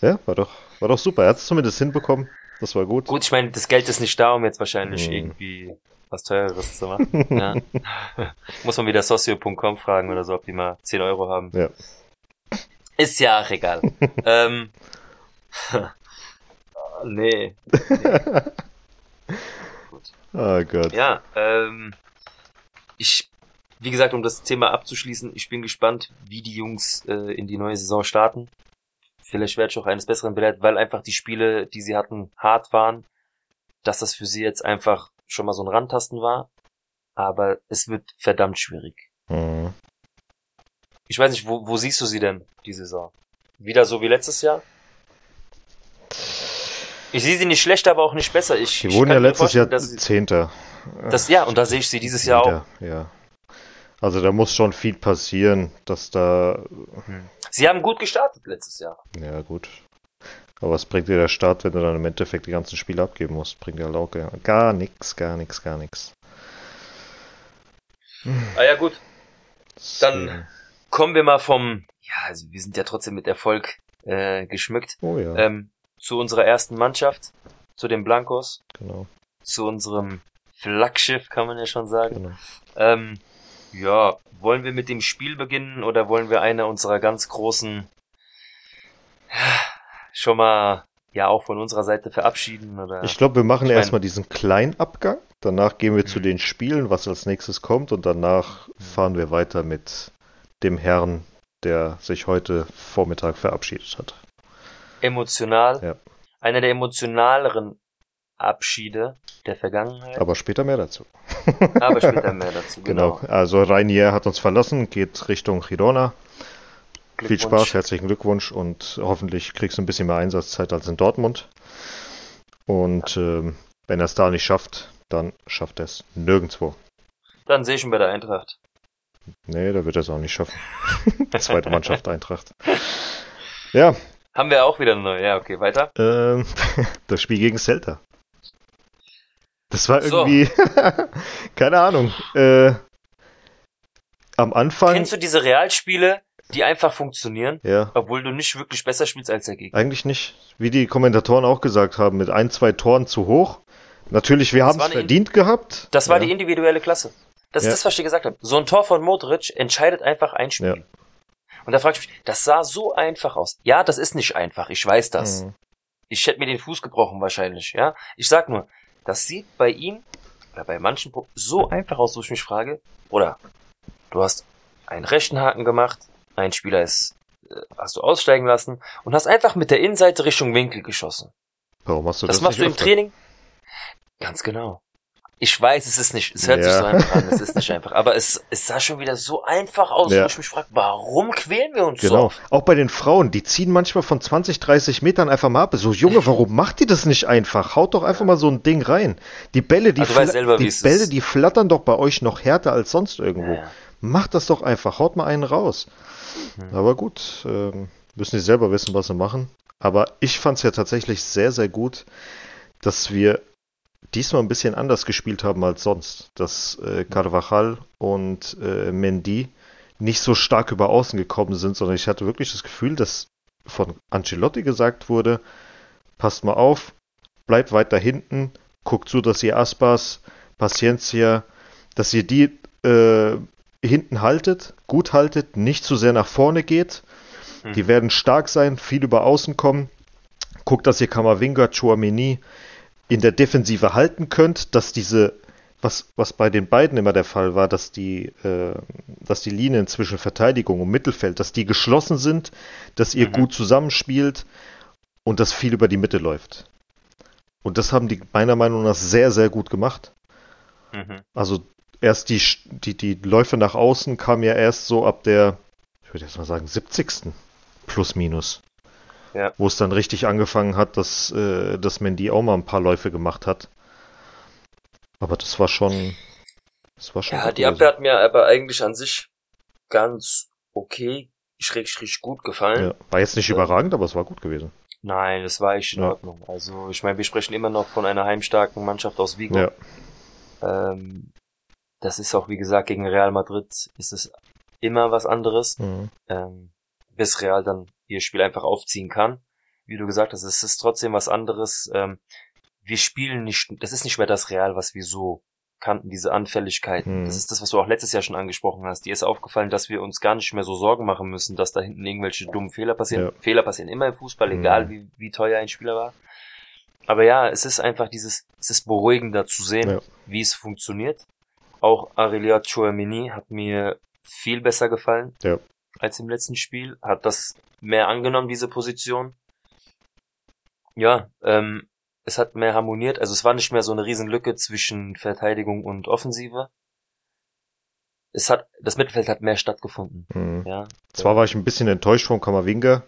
Ja, war doch, war doch super. Er hat es zumindest hinbekommen. Das war gut. Gut, ich meine, das Geld ist nicht da, um jetzt wahrscheinlich Mhm. irgendwie was Teureres zu machen. ja. Muss man wieder socio.com fragen oder so, ob die mal 10 Euro haben. Ja. Ist ja auch egal. ähm, nee. Oh Gott. Ja, ähm, ich, wie gesagt, um das Thema abzuschließen, ich bin gespannt, wie die Jungs äh, in die neue Saison starten. Vielleicht werde ich auch eines Besseren belehrt, weil einfach die Spiele, die sie hatten, hart waren, dass das für sie jetzt einfach schon mal so ein Randtasten war. Aber es wird verdammt schwierig. Mhm. Ich weiß nicht, wo, wo siehst du sie denn, die Saison? Wieder so wie letztes Jahr? Ich sehe sie nicht schlechter, aber auch nicht besser. Ich, Die wurden ja letztes Jahr Zehnter. das, ja, und da sehe ich sie dieses Jahr auch. Ja. Also da muss schon viel passieren, dass da, Sie haben gut gestartet letztes Jahr. ja gut. Aber was bringt dir der Start, wenn du dann im Endeffekt die ganzen Spiele abgeben musst? Bringt dir auch gar, nix, gar nix, gar nix. Ah ja, gut. Dann- Deswegen- Kommen wir mal vom, ja, also wir sind ja trotzdem mit Erfolg äh, geschmückt, Oh ja, ähm, zu unserer ersten Mannschaft, zu den Blancos, genau, zu unserem Flaggschiff, kann man ja schon sagen. genau. Ähm, ja, wollen wir mit dem Spiel beginnen oder wollen wir eine unserer ganz großen schon mal ja auch von unserer Seite verabschieden oder Ich glaube, wir machen Ich mein- erstmal diesen kleinen Abgang. Danach gehen wir zu Mhm. den Spielen, was als nächstes kommt. Und danach fahren wir weiter mit dem Herrn, der sich heute Vormittag verabschiedet hat. Emotional Ja. einer der emotionaleren Abschiede der Vergangenheit, Aber später mehr dazu. aber später mehr dazu. Genau. Genau. Also Rainier hat uns verlassen, geht Richtung Girona. Viel. Spaß, herzlichen Glückwunsch und hoffentlich kriegst du ein bisschen mehr Einsatzzeit als in Dortmund. Und ähm, wenn er es da nicht schafft, dann schafft er es nirgendwo. Dann sehe ich ihn bei der Eintracht. Nee, da wird er es auch nicht schaffen. Zweite Mannschaft Eintracht. Ja, Haben wir auch wieder eine neue. Ja, okay, weiter. ähm, das Spiel gegen Celta. Das war So. irgendwie, keine Ahnung. Äh, am Anfang, Kennst du diese Realspiele, die einfach funktionieren, ja, obwohl du nicht wirklich besser spielst als der Gegner? eigentlich nicht. Wie die Kommentatoren auch gesagt haben, mit ein, zwei Toren zu hoch. Natürlich, wir haben es verdient gehabt. Das war ja. die individuelle Klasse. Das Ja. ist das, was ich dir gesagt habe. So ein Tor von Modric entscheidet einfach ein Spiel. Ja. Und da frage ich mich, das sah so einfach aus. Ja, das ist nicht einfach, ich weiß das. Mhm. Ich hätte mir den Fuß gebrochen wahrscheinlich, ja. Ich sag nur, das sieht bei ihm oder bei manchen so einfach aus, wo ich mich frage, oder du hast einen rechten Haken gemacht, ein Spieler ist, äh, hast du aussteigen lassen und hast einfach mit der Innenseite Richtung Winkel geschossen. Warum hast du Das, das, machst du im? Training? Ganz genau. Ich weiß, es ist nicht, es hört sich Ja. so einfach an, es ist nicht einfach, aber es, es sah schon wieder so einfach aus, Ja. wo ich mich frage, warum quälen wir uns Genau. so? Auch bei den Frauen, die ziehen manchmal von 20, 30 Metern einfach mal ab. So, Junge, warum macht die das nicht einfach? Haut doch einfach mal so ein Ding rein. Die Bälle, die, fla- selber, die Bälle, die flattern doch bei euch noch härter als sonst irgendwo. Ja. Macht das doch einfach. Haut mal einen raus. Hm. Aber gut, ähm, müssen die selber wissen, was sie machen. Aber ich fand es ja tatsächlich sehr, sehr gut, dass wir diesmal ein bisschen anders gespielt haben als sonst. Dass äh, Carvajal und äh, Mendy nicht so stark über außen gekommen sind, sondern ich hatte wirklich das Gefühl, dass von Ancelotti gesagt wurde, passt mal auf, bleibt weiter hinten, guckt zu, dass ihr Aspas, Paciencia, dass ihr die äh, hinten haltet, gut haltet, nicht zu sehr nach vorne geht. Mhm. Die werden stark sein, viel über außen kommen. Guckt, dass ihr Kamavinga, Chouameni in der Defensive halten könnt, dass diese, was, was bei den beiden immer der Fall war, dass die, äh, dass die Linien zwischen Verteidigung und Mittelfeld, dass die geschlossen sind, dass ihr mhm. gut zusammenspielt und dass viel über die Mitte läuft. Und das haben die meiner Meinung nach sehr, sehr gut gemacht. Mhm. Also erst die, die, die Läufe nach außen kamen ja erst so ab der, ich würde jetzt mal sagen, 70. plus minus. Ja. Wo es dann richtig angefangen hat, dass, äh, dass Mendy auch mal ein paar Läufe gemacht hat. Aber das war schon. Das war schon ja, die Abwehr hat mir aber eigentlich an sich ganz okay, schräg, gut gefallen. Ja, war jetzt nicht ähm, überragend, aber es war gut gewesen. Nein, das war echt in ja. Ordnung. Also, ich meine, wir sprechen immer noch von einer heimstarken Mannschaft aus Vigo. Ja. Ähm, das ist auch, wie gesagt, gegen Real Madrid ist es immer was anderes. Mhm. Ähm, bis Real dann ihr Spiel einfach aufziehen kann. Wie du gesagt hast, es ist trotzdem was anderes. Ähm, wir spielen nicht, das ist nicht mehr das Real, was wir so kannten, diese Anfälligkeiten. Mhm. Das ist das, was du auch letztes Jahr schon angesprochen hast. Dir ist aufgefallen, dass wir uns gar nicht mehr so Sorgen machen müssen, dass da hinten irgendwelche dummen Fehler passieren. Ja. Fehler passieren immer im Fußball, mhm. egal wie, wie teuer ein Spieler war. Aber ja, es ist einfach dieses, es ist beruhigender zu sehen, ja. wie es funktioniert. Auch Arelia Chouamini hat mir viel besser gefallen ja. Als im letzten Spiel. Hat das mehr angenommen, diese Position. Ja, ähm, es hat mehr harmoniert. Also es war nicht mehr so eine Riesenlücke zwischen Verteidigung und Offensive. Es hat, das Mittelfeld hat mehr stattgefunden. Mhm. Ja. Zwar war ich ein bisschen enttäuscht vom Kammerwinger,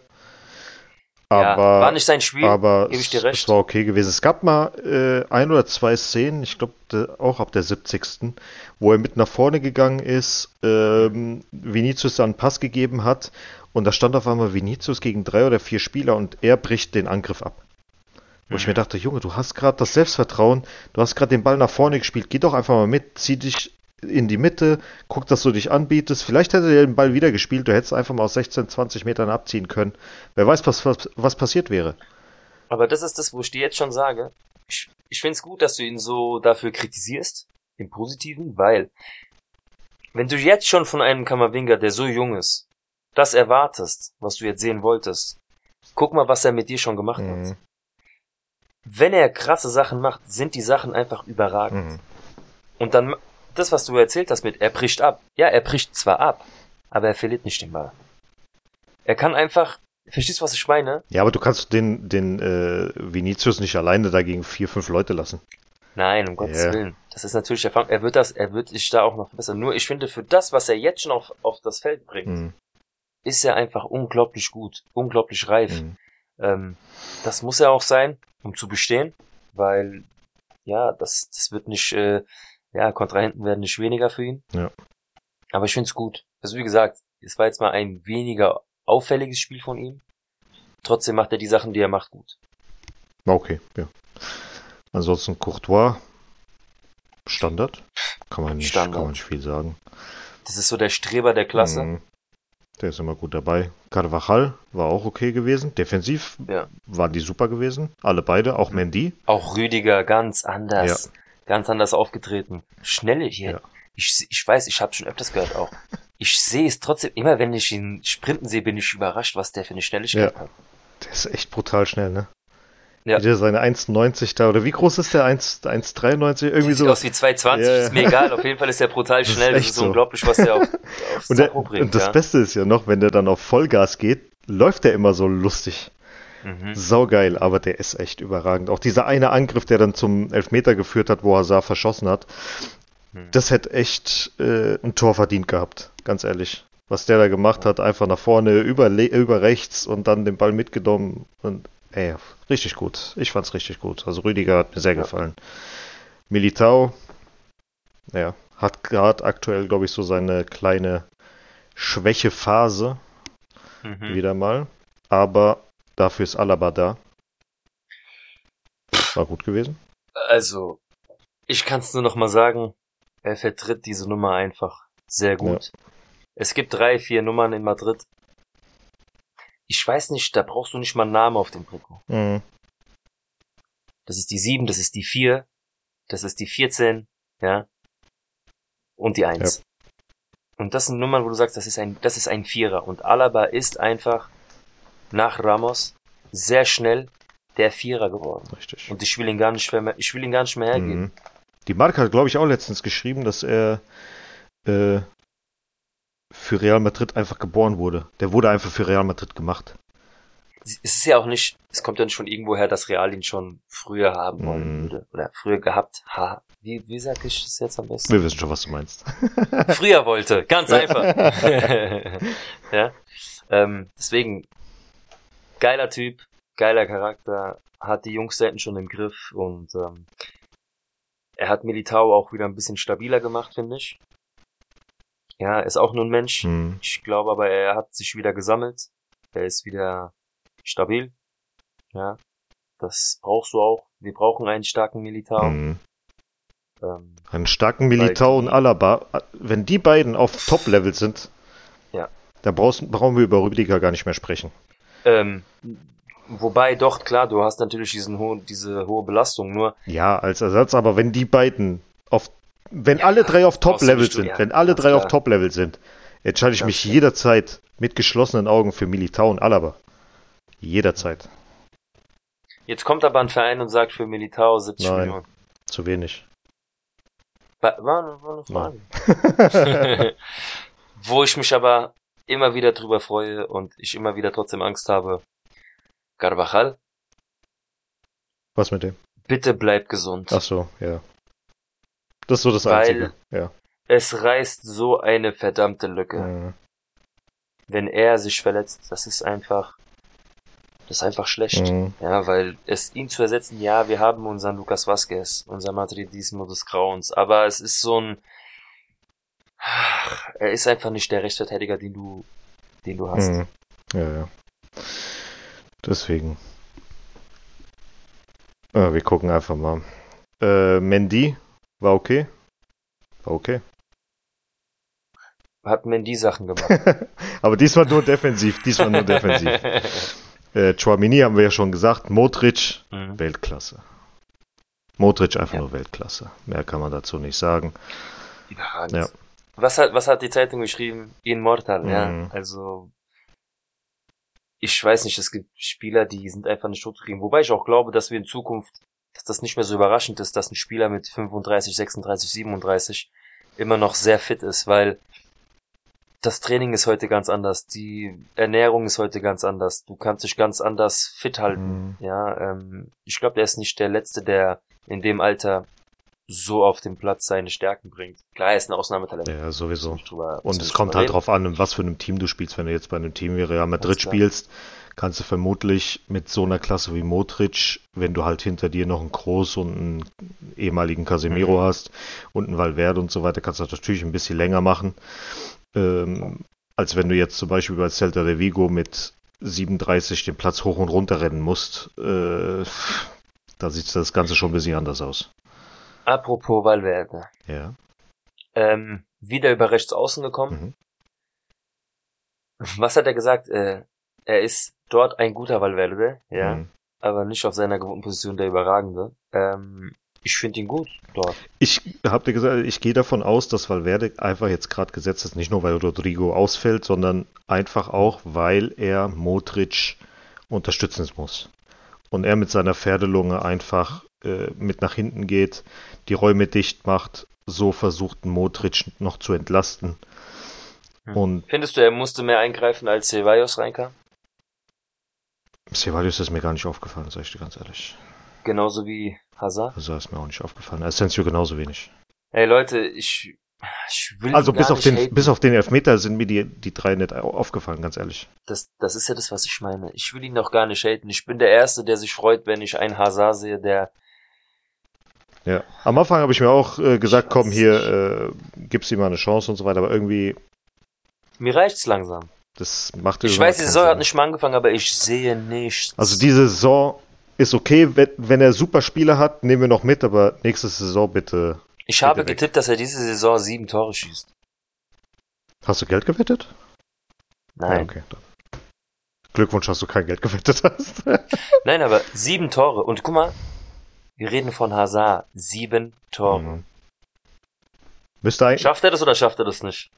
aber, ja, war nicht sein Spiel, aber gebe ich dir recht. Es war okay gewesen. Es gab mal äh, ein oder zwei Szenen, ich glaube auch ab der 70. wo er mit nach vorne gegangen ist, ähm, Vinicius dann einen Pass gegeben hat und da stand auf einmal Vinicius gegen drei oder vier Spieler und er bricht den Angriff ab. Wo mhm. ich mir dachte, Junge, du hast gerade das Selbstvertrauen, du hast gerade den Ball nach vorne gespielt, geh doch einfach mal mit, zieh dich in die Mitte, guck, dass du dich anbietest. Vielleicht hätte er den Ball wieder gespielt, du hättest einfach mal aus 16, 20 Metern abziehen können. Wer weiß, was, was, was passiert wäre. Aber das ist das, wo ich dir jetzt schon sage. Ich, ich finde es gut, dass du ihn so dafür kritisierst, im Positiven, weil wenn du jetzt schon von einem Kammerwinger, der so jung ist, das erwartest, was du jetzt sehen wolltest, guck mal, was er mit dir schon gemacht mhm. hat. Wenn er krasse Sachen macht, sind die Sachen einfach überragend. Mhm. Und dann das, was du erzählt hast mit, er bricht ab. Ja, er bricht zwar ab, aber er verliert nicht den Ball. Er kann einfach, verstehst du, was ich meine? Ja, aber du kannst den, den äh, Vinicius nicht alleine dagegen vier, fünf Leute lassen. Nein, um Gottes yeah. Willen. Das ist natürlich Erfahrung. Er wird das, er wird sich da auch noch verbessern. Nur ich finde, für das, was er jetzt schon auf, auf das Feld bringt, mhm. ist er einfach unglaublich gut, unglaublich reif. Mhm. Ähm, das muss er auch sein, um zu bestehen, weil ja, das, das wird nicht, äh, ja, Kontrahenten werden nicht weniger für ihn. Ja. Aber ich finde es gut. Also wie gesagt, es war jetzt mal ein weniger auffälliges Spiel von ihm. Trotzdem macht er die Sachen, die er macht, gut. Okay, ja. Ansonsten Courtois, Standard. Kann man nicht, Standard. Kann man nicht viel sagen. Das ist so der Streber der Klasse. Mhm. Der ist immer gut dabei. Carvajal war auch okay gewesen. Defensiv ja. waren die super gewesen. Alle beide, auch Mendy. Auch Rüdiger ganz anders. Ja ganz anders aufgetreten. Schnelle hier. Ja. Ich, ich weiß, ich habe schon öfters gehört auch. Ich sehe es trotzdem, immer wenn ich ihn sprinten sehe, bin ich überrascht, was der für eine Schnelligkeit ja. hat. Der ist echt brutal schnell, ne? Ja. Wie der seine 1,90 da, oder wie groß ist der? 1,93? Irgendwie Sieht so. aus wie 2,20, ja, ist mir egal. Auf jeden Fall ist der brutal schnell. Das ist, das ist so. unglaublich, was der auf, aufs und, der, bringt, und das Beste ist ja noch, wenn der dann auf Vollgas geht, läuft der immer so lustig. Mhm. Saugeil, aber der ist echt überragend. Auch dieser eine Angriff, der dann zum Elfmeter geführt hat, wo Hazard verschossen hat, mhm. das hätte echt äh, ein Tor verdient gehabt, ganz ehrlich. Was der da gemacht hat, einfach nach vorne, über, über rechts und dann den Ball mitgenommen. Und ey, richtig gut. Ich fand's richtig gut. Also Rüdiger hat mir sehr ja. gefallen. Militao, ja, hat gerade aktuell, glaube ich, so seine kleine Schwächephase mhm. wieder mal. Aber Dafür ist Alaba da. War gut gewesen. Also, ich kann es nur noch mal sagen, er vertritt diese Nummer einfach sehr gut. Ja. Es gibt drei, vier Nummern in Madrid. Ich weiß nicht, da brauchst du nicht mal einen Namen auf dem Trikot. Mhm. Das ist die sieben, das ist die vier, das ist die vierzehn, ja. und die Eins. Und das sind Nummern, wo du sagst, das ist ein, das ist ein Vierer. Und Alaba ist einfach nach Ramos sehr schnell der Vierer geworden. Richtig. Und ich will ihn gar nicht mehr, ich will ihn gar nicht mehr hergeben. Mhm. Die Marke hat, glaube ich, auch letztens geschrieben, dass er äh, für Real Madrid einfach geboren wurde. Der wurde einfach für Real Madrid gemacht. Es ist ja auch nicht, es kommt ja nicht von irgendwo her, dass Real ihn schon früher haben wollen Mhm. würde. Oder früher gehabt. Ha, wie, wie sag ich das jetzt am besten? Wir wissen schon, was du meinst. früher wollte. Ganz einfach. ja. Ähm, deswegen, geiler Typ, geiler Charakter, hat die Jungs hinten schon im Griff und ähm, er hat Militao auch wieder ein bisschen stabiler gemacht, finde ich. Ja, ist auch nur ein Mensch. Hm. Ich glaube aber, er hat sich wieder gesammelt. Er ist wieder stabil. Ja, das brauchst du auch. Wir brauchen einen starken Militao. Hm. Ähm, Einen starken Militao und Alaba. Wenn die beiden auf Top-Level sind, Ja. da brauchst, brauchen wir über Rüdiger gar nicht mehr sprechen. Ähm, wobei, doch, klar, du hast natürlich diesen ho diese hohe Belastung, nur Ja, als Ersatz, aber wenn die beiden auf, wenn alle drei auf Top-Level sind, ja, wenn alle drei auf klar. Top-Level sind, entscheide ich Ganz mich klar. jederzeit mit geschlossenen Augen für Militao und Alaba. Jederzeit. jetzt kommt aber ein Verein und sagt für Militao 70 Nein. Millionen. Zu wenig. War, war eine Frage. Wo ich mich aber immer wieder drüber freue und ich immer wieder trotzdem Angst habe. Carvajal, Was mit dem? bitte bleib gesund. Ach so, ja. Das ist so das Weil- Einzige. Ja. Es reißt so eine verdammte Lücke. Mhm. Wenn er sich verletzt, das ist einfach, das ist einfach schlecht. Mhm. Ja, weil es ihn zu ersetzen, ja, wir haben unseren Lukas Vasquez, unser Madridismo des Grauens, aber es ist so ein, er ist einfach nicht der Rechtsverteidiger, den du, den du hast. Mhm. Ja, ja. Deswegen. Ja, wir gucken einfach mal. Äh, Mendy war okay. War okay. Hat Mendy Sachen gemacht. Aber diesmal nur defensiv. Diesmal nur defensiv. Äh, Chouamini haben wir ja schon gesagt. Modric, Mhm. Weltklasse. Modric einfach Ja. nur Weltklasse. Mehr kann man dazu nicht sagen. Ja. Was hat, was hat die Zeitung geschrieben? Immortal, ja. Mhm. Also, ich weiß nicht, es gibt Spieler, die sind einfach nicht totkriegen. Wobei ich auch glaube, dass wir in Zukunft, dass das nicht mehr so überraschend ist, dass ein Spieler mit 35, 36, 37 immer noch sehr fit ist, weil das Training ist heute ganz anders, die Ernährung ist heute ganz anders, du kannst dich ganz anders fit halten. Mhm. Ja, ähm, ich glaube, der ist nicht der Letzte, der in dem Alter so auf dem Platz seine Stärken bringt. Klar, er ist ein Ausnahmetalent. Ja, sowieso. Drüber- Und es kommt halt reden. drauf an, in was für einem Team du spielst. Wenn du jetzt bei einem Team wie Real Madrid spielst, kannst du vermutlich mit so einer Klasse wie Modric, wenn du halt hinter dir noch einen Kroos und einen ehemaligen Casemiro Mhm. hast und einen Valverde und so weiter, kannst du das natürlich ein bisschen länger machen. Ähm, als wenn du jetzt zum Beispiel bei Celta de Vigo mit 37 den Platz hoch und runter rennen musst. Äh, da sieht das Ganze schon ein bisschen anders aus. Apropos Valverde. Ja. Ähm, wieder über rechts außen gekommen. Mhm. Was hat er gesagt? Äh, er ist dort ein guter Valverde, ja, Mhm. aber nicht auf seiner gewohnten Position der Überragende. Ähm, ich finde ihn gut dort. Ich habe dir gesagt, ich gehe davon aus, dass Valverde einfach jetzt gerade gesetzt ist, nicht nur weil Rodrigo ausfällt, sondern einfach auch, weil er Modric unterstützen muss. Und er mit seiner Pferdelunge einfach äh, mit nach hinten geht, die Räume dicht macht, so versucht Modric noch zu entlasten. Und Findest du, er musste mehr eingreifen, als Ceballos reinkam? Ceballos ist mir gar nicht aufgefallen, sag ich dir ganz ehrlich. Genauso wie Hazard? Also ist mir auch nicht aufgefallen. Asensio genauso wenig. Ey Leute, ich, ich will Also bis auf, nicht den, haten. bis auf den Elfmeter sind mir die, die drei nicht au- aufgefallen, ganz ehrlich. Das, das ist ja das, was ich meine. Ich will ihn doch gar nicht haten. Ich bin der Erste, der sich freut, wenn ich einen Hazard sehe, der Ja, am Anfang habe ich mir auch äh, gesagt, komm hier, äh, gib's ihm mal eine Chance und so weiter, aber irgendwie, mir reicht's langsam. das macht Ich weiß, die Saison hat Sinn. nicht mal angefangen, aber ich sehe nichts. Also diese Saison ist okay, wenn, wenn er super Spiele hat, nehmen wir noch mit, aber nächste Saison bitte. ich habe bitte weg. getippt, dass er diese Saison sieben Tore schießt. Hast du Geld gewettet? Nein. Ja, okay. Dann. Glückwunsch, dass du kein Geld gewettet hast. Nein, aber sieben Tore. Und guck mal, wir reden von Hazard. Sieben Tore. Mhm. Müsste eigentlich Schafft er das oder schafft er das nicht?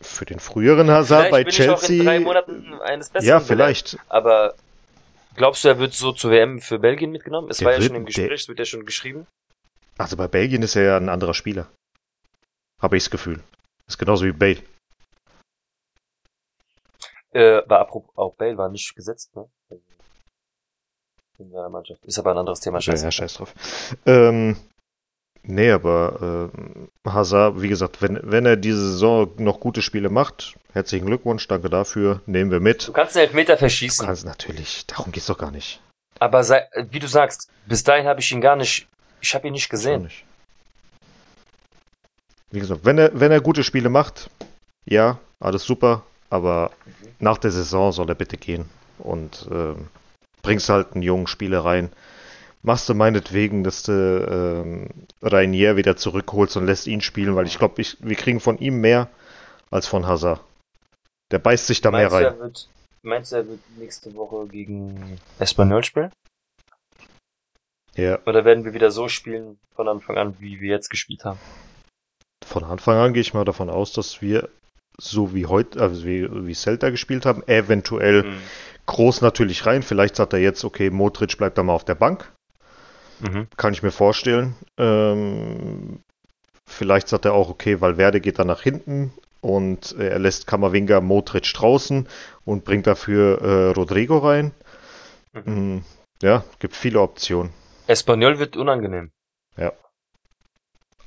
für den früheren Hazard Vielleicht bei bin ich auch in Chelsea. drei Monaten eines Besseren ja, vielleicht. Aber glaubst du, er wird so zur WM für Belgien mitgenommen? Es Der war ja wird- schon im Gespräch, es wird ja schon geschrieben. Also bei Belgien ist er ja ein anderer Spieler. Habe ich das Gefühl. Ist genauso wie Bale. Äh, war apropos, auch Bale war nicht gesetzt, ne? In der Mannschaft. Ist aber ein anderes Thema. Ja, Scheiße. ja, scheiß drauf. Ähm, nee, aber äh, Hazard, wie gesagt, wenn, wenn er diese Saison noch gute Spiele macht, herzlichen Glückwunsch, danke dafür, nehmen wir mit. Du kannst einen Elfmeter Du verschießen. kannst natürlich, darum geht's doch gar nicht. Aber sei, wie du sagst, bis dahin habe ich ihn gar nicht, ich habe ihn nicht gesehen. nicht. Wie gesagt, wenn er, wenn er gute Spiele macht, ja, alles super, aber nach der Saison soll er bitte gehen und ähm, bringst halt einen jungen Spieler rein. Machst du meinetwegen, dass du ähm, Rainier wieder zurückholst und lässt ihn spielen, weil ich glaube, ich, wir kriegen von ihm mehr als von Hazard. Der beißt sich da mehr Meinst du, rein. wird, meinst du, er wird nächste Woche gegen Espanyol spielen? Ja, Oder werden wir wieder so spielen von Anfang an, wie wir jetzt gespielt haben? von Anfang an gehe ich mal davon aus, dass wir so wie heute, also wie, wie Celta gespielt haben, eventuell Mhm. Groß natürlich rein. Vielleicht sagt er jetzt, okay, Modric bleibt da mal auf der Bank. Mhm. Kann ich mir vorstellen. Ähm, vielleicht sagt er auch, okay, Valverde geht dann nach hinten und er lässt Kamavinga Modric draußen und bringt dafür äh, Rodrigo rein. Mhm. Mm, Ja, gibt viele Optionen. Espanyol wird unangenehm.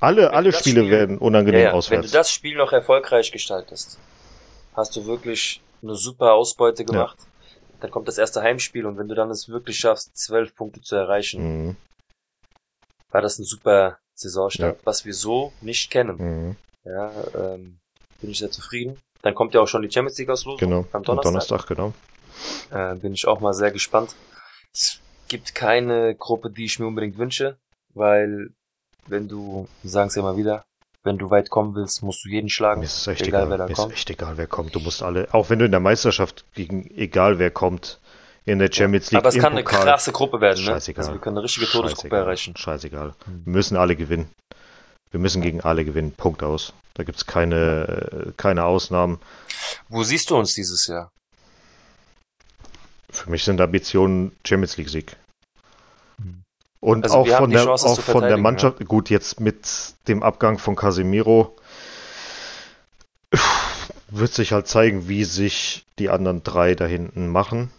Alle, alle Spiele Spiel- werden unangenehm Ja, ja. Wenn du auswärts. das Spiel noch erfolgreich gestaltest, hast du wirklich eine super Ausbeute gemacht. Dann kommt das erste Heimspiel und wenn du dann es wirklich schaffst, zwölf Punkte zu erreichen, Mhm, war das ein super Saisonstart, was wir so nicht kennen. mhm, Ja, ähm, bin ich sehr zufrieden. Dann kommt ja auch schon die Champions League Auslosung genau. am Am Donnerstag. Donnerstag, genau. Äh, bin ich auch mal sehr gespannt. Es gibt keine Gruppe, die ich mir unbedingt wünsche, weil wenn du, wir sagen es ja immer wieder, wenn du weit kommen willst, musst du jeden schlagen. Mir ist es echt egal, egal. wer da Mir ist kommt. echt egal, wer kommt. Du musst alle, auch wenn du in der Meisterschaft gegen egal wer kommt, in der Champions League, Aber es kann eine Pokal, krasse Gruppe werden, ne? Scheißegal. Also wir können eine richtige Todesgruppe Scheißegal. erreichen. Scheißegal. Hm. Wir müssen alle gewinnen. Wir müssen gegen alle gewinnen. Punkt aus. Da gibt's keine, äh, keine Ausnahmen. Wo siehst du uns dieses Jahr? Für mich sind Ambitionen Champions League Sieg. Hm. Und Also auch von der, Chance, auch von der Mannschaft, gut, jetzt mit dem Abgang von Casemiro wird sich halt zeigen, wie sich die anderen drei da hinten machen.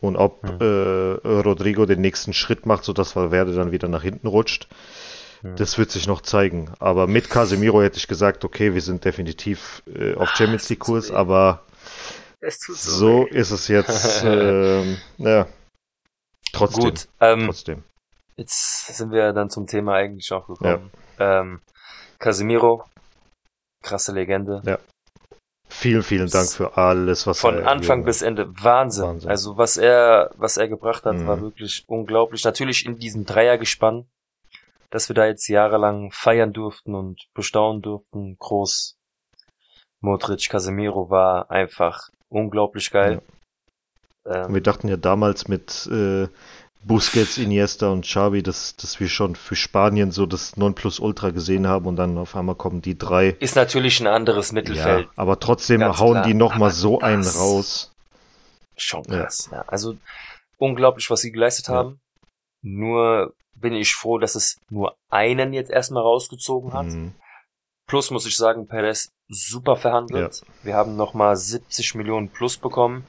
Und ob Hm. äh, Rodrigo den nächsten Schritt macht, sodass Valverde dann wieder nach hinten rutscht. Das wird sich noch zeigen. Aber mit Casemiro hätte ich gesagt, okay, wir sind definitiv äh, auf Ah, Champions es League tut so Kurs, weh. aber so ist es jetzt. ähm, ja. Trotzdem. Gut, ähm, Trotzdem. Jetzt sind wir dann zum Thema eigentlich auch gekommen. Ähm, Casemiro, krasse Legende. Vielen, vielen Dank für alles, was Von er Anfang hier- bis Ende. Wahnsinn. Wahnsinn. Also was er, was er gebracht hat, Mhm. war wirklich unglaublich. Natürlich in diesem Dreiergespann, dass wir da jetzt jahrelang feiern durften und bestaunen durften. Groß. Modric, Casemiro war einfach unglaublich geil. Und Ähm, wir dachten ja damals mit äh, Busquets, Iniesta und Xavi, dass, dass wir schon für Spanien so das Nonplusultra gesehen haben und dann auf einmal kommen die drei. ist natürlich ein anderes Ja, Mittelfeld. aber trotzdem Ganz hauen klar. die nochmal so einen raus. Schon Ja. krass. Ja. Also unglaublich, was sie geleistet Ja. haben. Nur bin ich froh, dass es nur einen jetzt erstmal rausgezogen hat. Mhm. Plus muss ich sagen, Perez super verhandelt. Wir haben nochmal 70 Millionen plus bekommen,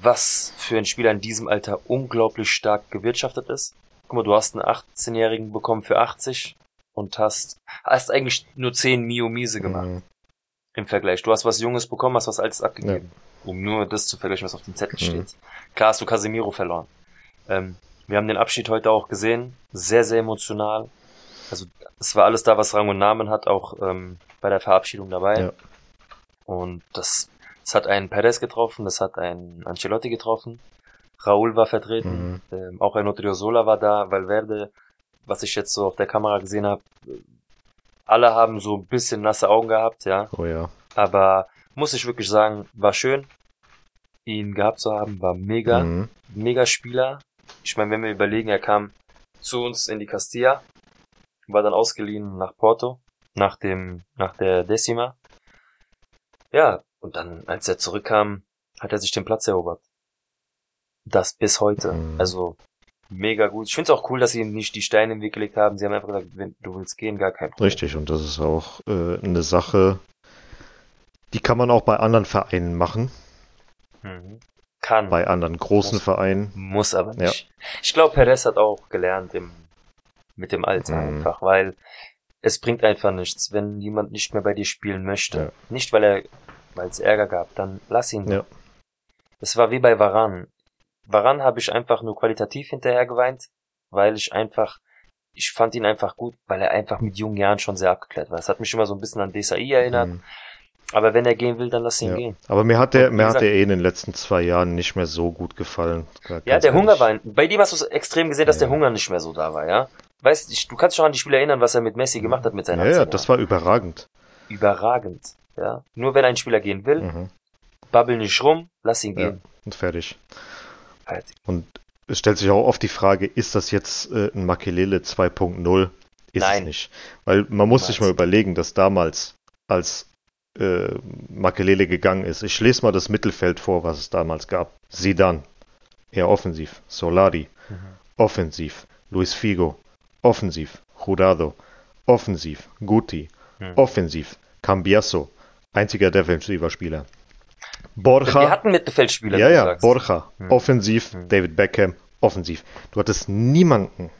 was für einen Spieler in diesem Alter unglaublich stark gewirtschaftet ist. Guck mal, du hast einen 18-Jährigen bekommen für 80 und hast, hast eigentlich nur 10 Mio Miese gemacht Mhm. im Vergleich. Du hast was Junges bekommen, hast was Altes abgegeben. Um nur das zu vergleichen, was auf dem Zettel Mhm. steht. Klar hast du Casemiro verloren. Ähm, wir haben den Abschied heute auch gesehen. Sehr, sehr emotional. Also es war alles da, was Rang und Namen hat, auch ähm, bei der Verabschiedung dabei. Ja. Und das, das hat einen Perez getroffen, das hat einen Ancelotti getroffen. Raúl war vertreten, Mhm. ähm, auch ein Odriozola war da, Valverde, was ich jetzt so auf der Kamera gesehen habe, alle haben so ein bisschen nasse Augen gehabt, ja. Oh ja. Aber muss ich wirklich sagen, war schön, ihn gehabt zu haben, war mega, Mhm. mega Spieler. Ich meine, wenn wir überlegen, er kam zu uns in die Castilla, war dann ausgeliehen nach Porto, nach dem, nach der Decima. Ja, und dann, als er zurückkam, hat er sich den Platz erobert. Das bis heute. Mhm. Also, mega gut. Ich finde es auch cool, dass sie ihm nicht die Steine im Weg gelegt haben. Sie haben einfach gesagt, wenn du willst gehen, gar kein Problem. Richtig, und das ist auch äh, eine Sache, die kann man auch bei anderen Vereinen machen, Mhm. Kann. bei anderen großen Muss. Vereinen. Muss aber nicht. Ich glaube, Perez hat auch gelernt im, mit dem Alter Mhm. einfach, weil es bringt einfach nichts, wenn jemand nicht mehr bei dir spielen möchte. Ja. Nicht, weil er, weil es Ärger gab, dann lass ihn. Ja. Es war wie bei Varan. Varan habe ich einfach nur qualitativ hinterher geweint, weil ich einfach, ich fand ihn einfach gut, weil er einfach mit jungen Jahren schon sehr abgeklärt war. Es hat mich immer so ein bisschen an Desai erinnert, Mhm. aber wenn er gehen will, dann lass ihn Ja. gehen. Aber mir hat der, mir hat gesagt- der eh in den letzten zwei Jahren nicht mehr so gut gefallen. Ja, der Hunger war, bei dem hast du extrem gesehen, dass Ja. der Hunger nicht mehr so da war, ja? Weißt du, du kannst dich auch an die Spiele erinnern, was er mit Messi gemacht hat mit seiner Ja, ja, das war überragend. überragend, ja? Nur wenn ein Spieler gehen will, Mhm. babbel nicht rum, lass ihn Ja. gehen. Und fertig. Fertig. Und es stellt sich auch oft die Frage, ist das jetzt äh, ein Makelele 2.0? Ist es Nein. nicht. Weil man muss sich mal überlegen, dass damals, als äh, Makelele gegangen ist, ich lese mal das Mittelfeld vor, was es damals gab. Sidan, eher offensiv. Solari, offensiv. Luis Figo, offensiv. Jurado, offensiv. Guti, Mhm. offensiv. Cambiasso, einziger defensiver Spieler. Wir Borja, hatten Mittelfeldspieler, ja, ja. Borja, Hm. offensiv, Hm. David Beckham, offensiv. Du hattest niemanden,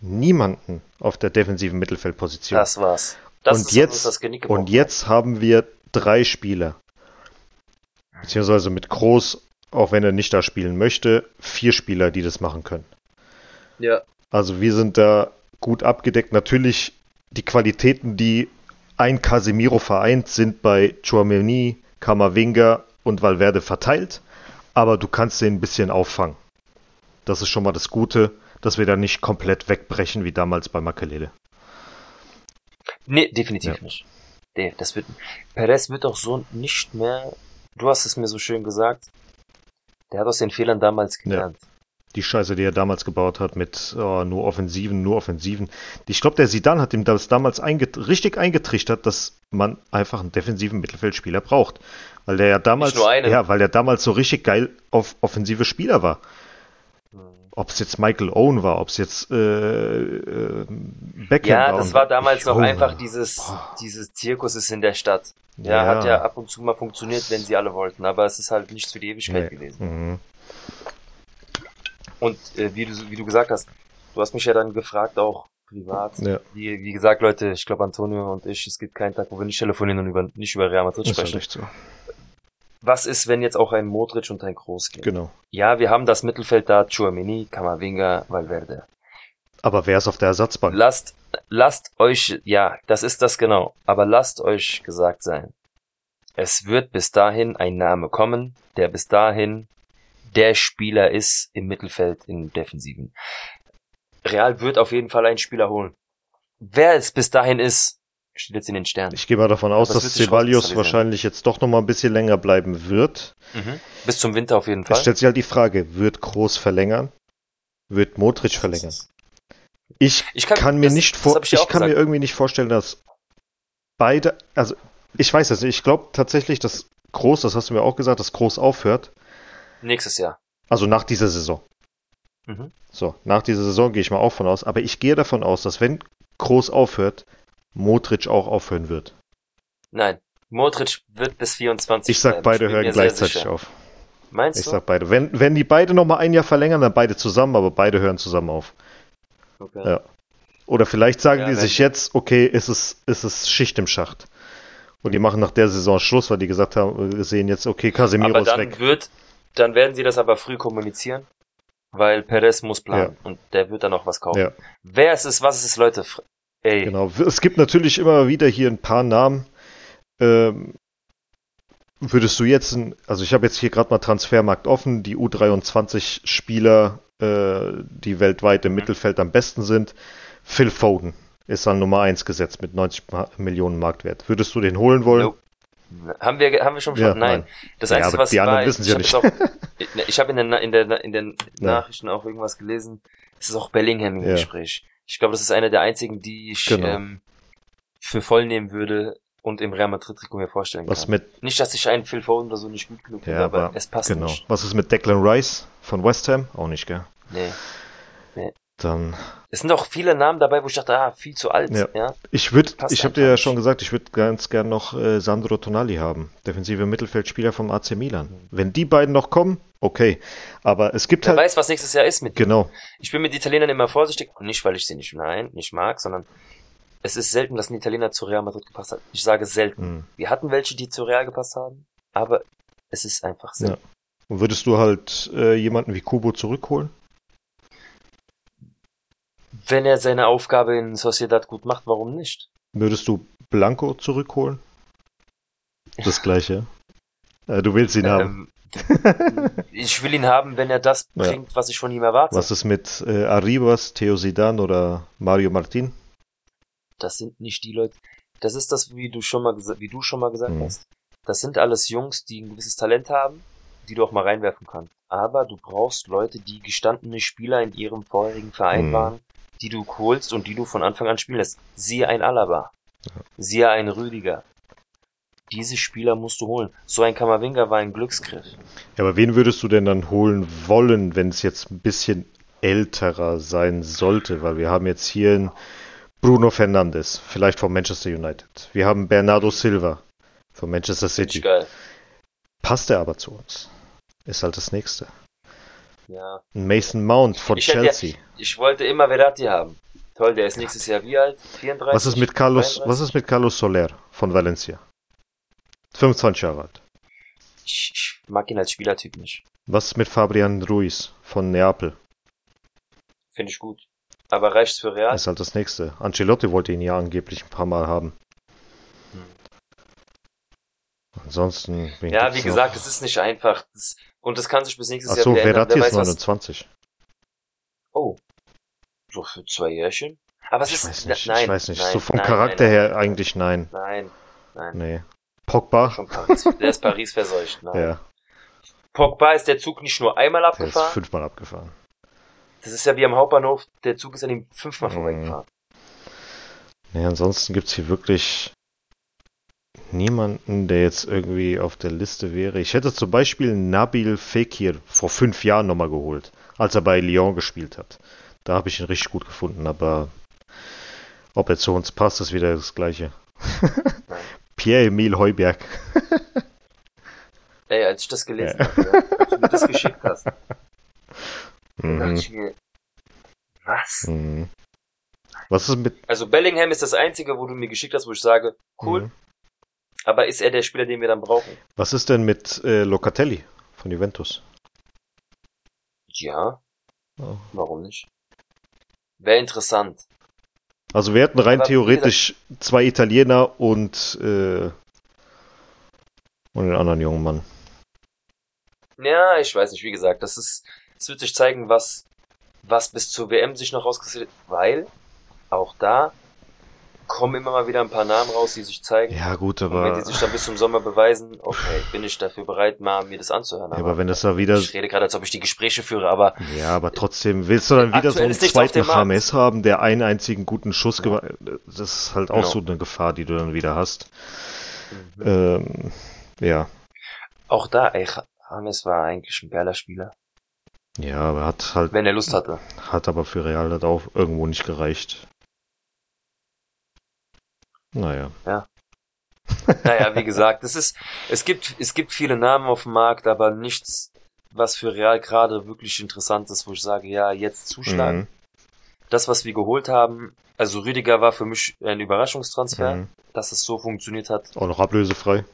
niemanden auf der defensiven Mittelfeldposition. Das war's. Das und jetzt, das Genick gebrochen. und jetzt haben wir drei Spieler. Beziehungsweise mit Groß, auch wenn er nicht da spielen möchte, vier Spieler, die das machen können. Ja. Also wir sind da gut abgedeckt. Natürlich die Qualitäten, die ein Casemiro vereint, sind bei Chouameni, Kamavinga und Valverde verteilt. Aber du kannst den ein bisschen auffangen. Das ist schon mal das Gute, dass wir da nicht komplett wegbrechen wie damals bei Makelele. Nee, definitiv Ja. nicht. Nee, das wird, Perez wird auch so nicht mehr, du hast es mir so schön gesagt, der hat aus den Fehlern damals gelernt. Die Scheiße, die er damals gebaut hat mit oh, nur Offensiven, nur Offensiven. Ich glaube, der Sidan hat ihm das damals einget richtig eingetrichtert, dass man einfach einen defensiven Mittelfeldspieler braucht. Weil der ja damals, ja, weil der damals so richtig geil auf offensive Spieler war. Ob es jetzt Michael Owen war, ob es jetzt äh, äh, Beckham Ja, war. das und- war damals noch Junge. einfach dieses, Boah. dieses Zirkus ist in der Stadt. Ja, Ja. hat ja ab und zu mal funktioniert, wenn sie alle wollten, aber es ist halt nichts für die Ewigkeit Nee. gewesen. Mhm. Und äh, wie, du, wie du gesagt hast, du hast mich ja dann gefragt, auch privat. Ja, Wie, wie gesagt, Leute, ich glaube Antonio und ich, es gibt keinen Tag, wo wir nicht telefonieren und über, nicht über Real Madrid ist sprechen. echt so. Was ist, wenn jetzt auch ein Modric und ein Kroos gehen? Genau. Ja, wir haben das Mittelfeld da, Chouameni, Kamavinga, Valverde. Aber wer ist auf der Ersatzbank? Lasst, lasst euch, ja, das ist das genau, aber lasst euch gesagt sein. Es wird bis dahin ein Name kommen, der bis dahin der Spieler ist im Mittelfeld, im Defensiven. Real wird auf jeden Fall einen Spieler holen. Wer es bis dahin ist, steht jetzt in den Sternen. Ich gehe mal davon aus, Das dass Ceballos wahrscheinlich jetzt doch noch mal ein bisschen länger bleiben wird. Mhm. Bis zum Winter auf jeden Es Fall. stellt sich halt die Frage, wird Groß verlängern? Wird Modric verlängern? Ich Ich kann, mir das- nicht vor, ich auch kann mir gesagt. irgendwie nicht vorstellen, dass beide, also ich weiß es nicht, ich glaube tatsächlich, dass Groß, das hast du mir auch gesagt, dass Groß aufhört, Nächstes Jahr. also nach dieser Saison. Mhm. So, nach dieser Saison gehe ich mal auch von aus, aber ich gehe davon aus, dass wenn Groß aufhört, Modric auch aufhören wird. Nein. Modric wird bis 24 Ich sag, beide hören gleichzeitig auf. Meinst Ich du? sag beide. Wenn, wenn die beide noch mal ein Jahr verlängern, dann beide zusammen, aber beide hören zusammen auf. Okay. Ja. Oder vielleicht sagen Ja, die sich jetzt, okay, ist es, ist es Schicht im Schacht. Und die machen nach der Saison Schluss, weil die gesagt haben, wir sehen jetzt, okay, Casemiro aber ist dann weg. wird, dann werden sie das aber früh kommunizieren, weil Perez muss planen und der wird dann auch was kaufen. Ja. Wer es ist, was es ist, Leute, fr- ey, Genau. Es gibt natürlich immer wieder hier ein paar Namen. Ähm, würdest du jetzt, ein, also ich habe jetzt hier gerade mal Transfermarkt offen, die U23-Spieler, äh, die weltweit im Mhm. Mittelfeld am besten sind. Phil Foden ist an Nummer 1 gesetzt mit 90 Ma- Millionen Marktwert. Würdest du den holen wollen? Nope. Haben wir, haben wir schon Ja, nein. nein. Das Ja, Einzige, was die anderen war, wissen's ja ich hab jetzt Auch, ich habe in, den Na- in, der, in den Nachrichten auch irgendwas gelesen, es ist auch Bellingham im Ja. Gespräch. Ich glaube, das ist einer der einzigen, die ich Genau. ähm, für voll nehmen würde und im Real Madrid-Trikot mir vorstellen Was kann. mit, Nicht, dass ich einen Phil Foden oder so nicht gut genug finde, ja, aber, aber, es passt genau. nicht. Was ist mit Declan Rice von West Ham? Auch nicht, gell? Nee. Dann, Es sind auch viele Namen dabei, wo ich dachte, ah, viel zu alt. Ja. Ja. ich würde, ich habe dir ja schon gesagt, ich würde ganz gern noch äh, Sandro Tonali haben. Defensive Mittelfeldspieler vom AC Milan. Wenn die beiden noch kommen, okay. Aber es gibt Wer halt, weiß, was nächstes Jahr ist mit denen. genau, Ich bin mit Italienern immer vorsichtig. Und nicht, weil ich sie nicht, nein, nicht mag, sondern es ist selten, dass ein Italiener zu Real Madrid gepasst hat. Ich sage selten. hm. Wir hatten welche, die zu Real gepasst haben, aber es ist einfach selten. Und würdest du halt äh, jemanden wie Kubo zurückholen? Wenn er seine Aufgabe in Sociedad gut macht, warum nicht? Würdest du Blanco zurückholen? Das gleiche. Äh, du willst ihn haben. Ähm, ich will ihn haben, wenn er das Ja. bringt, was ich von ihm erwarte. Was ist mit äh, Arribas, Theo Zidane oder Mario Martin? Das sind nicht die Leute. Das ist das, wie du schon mal gesagt, wie du schon mal gesagt Mhm. hast. Das sind alles Jungs, die ein gewisses Talent haben, die du auch mal reinwerfen kannst. Aber du brauchst Leute, die gestandene Spieler in ihrem vorherigen Verein Mhm. waren, die du holst und die du von Anfang an spielen lässt. Siehe ein Alaba. Siehe ein Rüdiger. Diese Spieler musst du holen. So ein Kamavinga war ein Glücksgriff. Ja, aber wen würdest du denn dann holen wollen, wenn es jetzt ein bisschen älterer sein sollte? Weil wir haben jetzt hier einen Bruno Fernandes, vielleicht von Manchester United. Wir haben Bernardo Silva von Manchester City. Passt er aber zu uns? Ist halt das nächste. Ja. Mason Mount von Ich hätte ja- Chelsea. Ich wollte immer Verratti haben. Toll, der ist nächstes Jahr wie alt? 34? Was ist mit Carlos, 33? was ist mit Carlos Soler von Valencia? 25 Jahre alt. Ich, ich mag ihn als Spielertyp nicht. Was ist mit Fabian Ruiz von Neapel? Finde ich gut. Aber reicht's für Real? Ist halt das nächste. Ancelotti wollte ihn ja angeblich ein paar Mal haben. Hm. Ansonsten. ja, wie noch? gesagt, es ist nicht einfach. Das, und das kann sich bis nächstes Achso, Jahr wieder ändern. Verratti Wer ist weiß, was, 29. Oh. So für zwei Jährchen? Aber es Ich ist. weiß nicht, nein, ich weiß nicht. Nein, so vom nein, Charakter nein, her eigentlich nein. Nein, nein. Nee. Pogba? Paris. Der ist Paris verseucht. Nein. Ja, Pogba ist der Zug nicht nur einmal der ist abgefahren. fünfmal abgefahren. Das ist ja wie am Hauptbahnhof. Der Zug ist an ihm fünfmal Mhm. vorbeigefahren. Nee, ansonsten gibt's hier wirklich niemanden, der jetzt irgendwie auf der Liste wäre. Ich hätte zum Beispiel Nabil Fekir vor fünf Jahren nochmal geholt, als er bei Lyon gespielt hat. Da habe ich ihn richtig gut gefunden, aber ob er zu uns passt, ist wieder das Gleiche. Pierre-Emile Heuberg. Ey, als ich das gelesen Ja. habe, ja, als du mir das geschickt hast, da dachte Mhm. ich mir, was? Mhm. Was ist mit. Also Bellingham ist das einzige, wo du mir geschickt hast, wo ich sage, cool, Mhm. Aber ist er der Spieler, den wir dann brauchen? Was ist denn mit äh, Locatelli von Juventus? Ja, Oh. warum nicht? Wäre interessant. Also wir hätten rein Aber theoretisch zwei Italiener und, äh, und den anderen jungen Mann. Ja, ich weiß nicht, wie gesagt, das ist, es wird sich zeigen, was, was bis zur WM sich noch rauskristallisiert, weil auch da kommen immer mal wieder ein paar Namen raus, die sich zeigen. Ja gut, Und wenn aber, die sich dann bis zum Sommer beweisen, okay, bin ich dafür bereit, mal mir das anzuhören. ja, aber wenn das da wieder, ich rede gerade, als ob ich die Gespräche führe, aber ja, aber trotzdem willst du dann wieder so einen zweiten. James haben, der einen einzigen guten Schuss gemacht, das ist halt auch Genau. so eine Gefahr, die du dann wieder hast. Mhm. Ähm, ja, auch da, ey, James war eigentlich ein geiler Spieler, ja, aber hat halt, wenn er Lust hatte. hat aber für Real halt auch irgendwo nicht gereicht. Naja, Naja, wie gesagt, es ist, es gibt, es gibt viele Namen auf dem Markt, aber nichts, was für Real gerade wirklich interessant ist, wo ich sage, ja, jetzt zuschlagen. Mhm. Das, was wir geholt haben, also Rüdiger war für mich ein Überraschungstransfer, Mhm. dass es so funktioniert hat. Auch noch ablösefrei.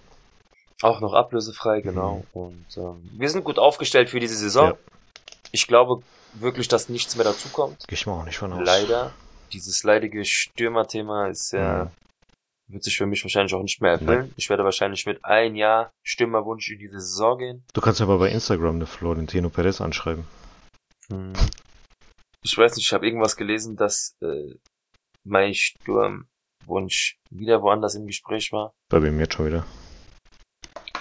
Auch noch ablösefrei, genau. Und ähm, wir sind gut aufgestellt für diese Saison. Ja. Ich glaube wirklich, dass nichts mehr dazukommt. Ich mal auch nicht von aus. Leider. Dieses leidige Stürmerthema ist ja, wird sich für mich wahrscheinlich auch nicht mehr erfüllen. Ich werde wahrscheinlich mit ein Jahr Stürmerwunsch in diese Saison gehen. Du kannst aber bei Instagram eine Florentino Perez anschreiben. Ich weiß nicht, ich habe irgendwas gelesen, dass äh, mein Sturmwunsch wieder woanders im Gespräch war. Bei wem jetzt schon wieder?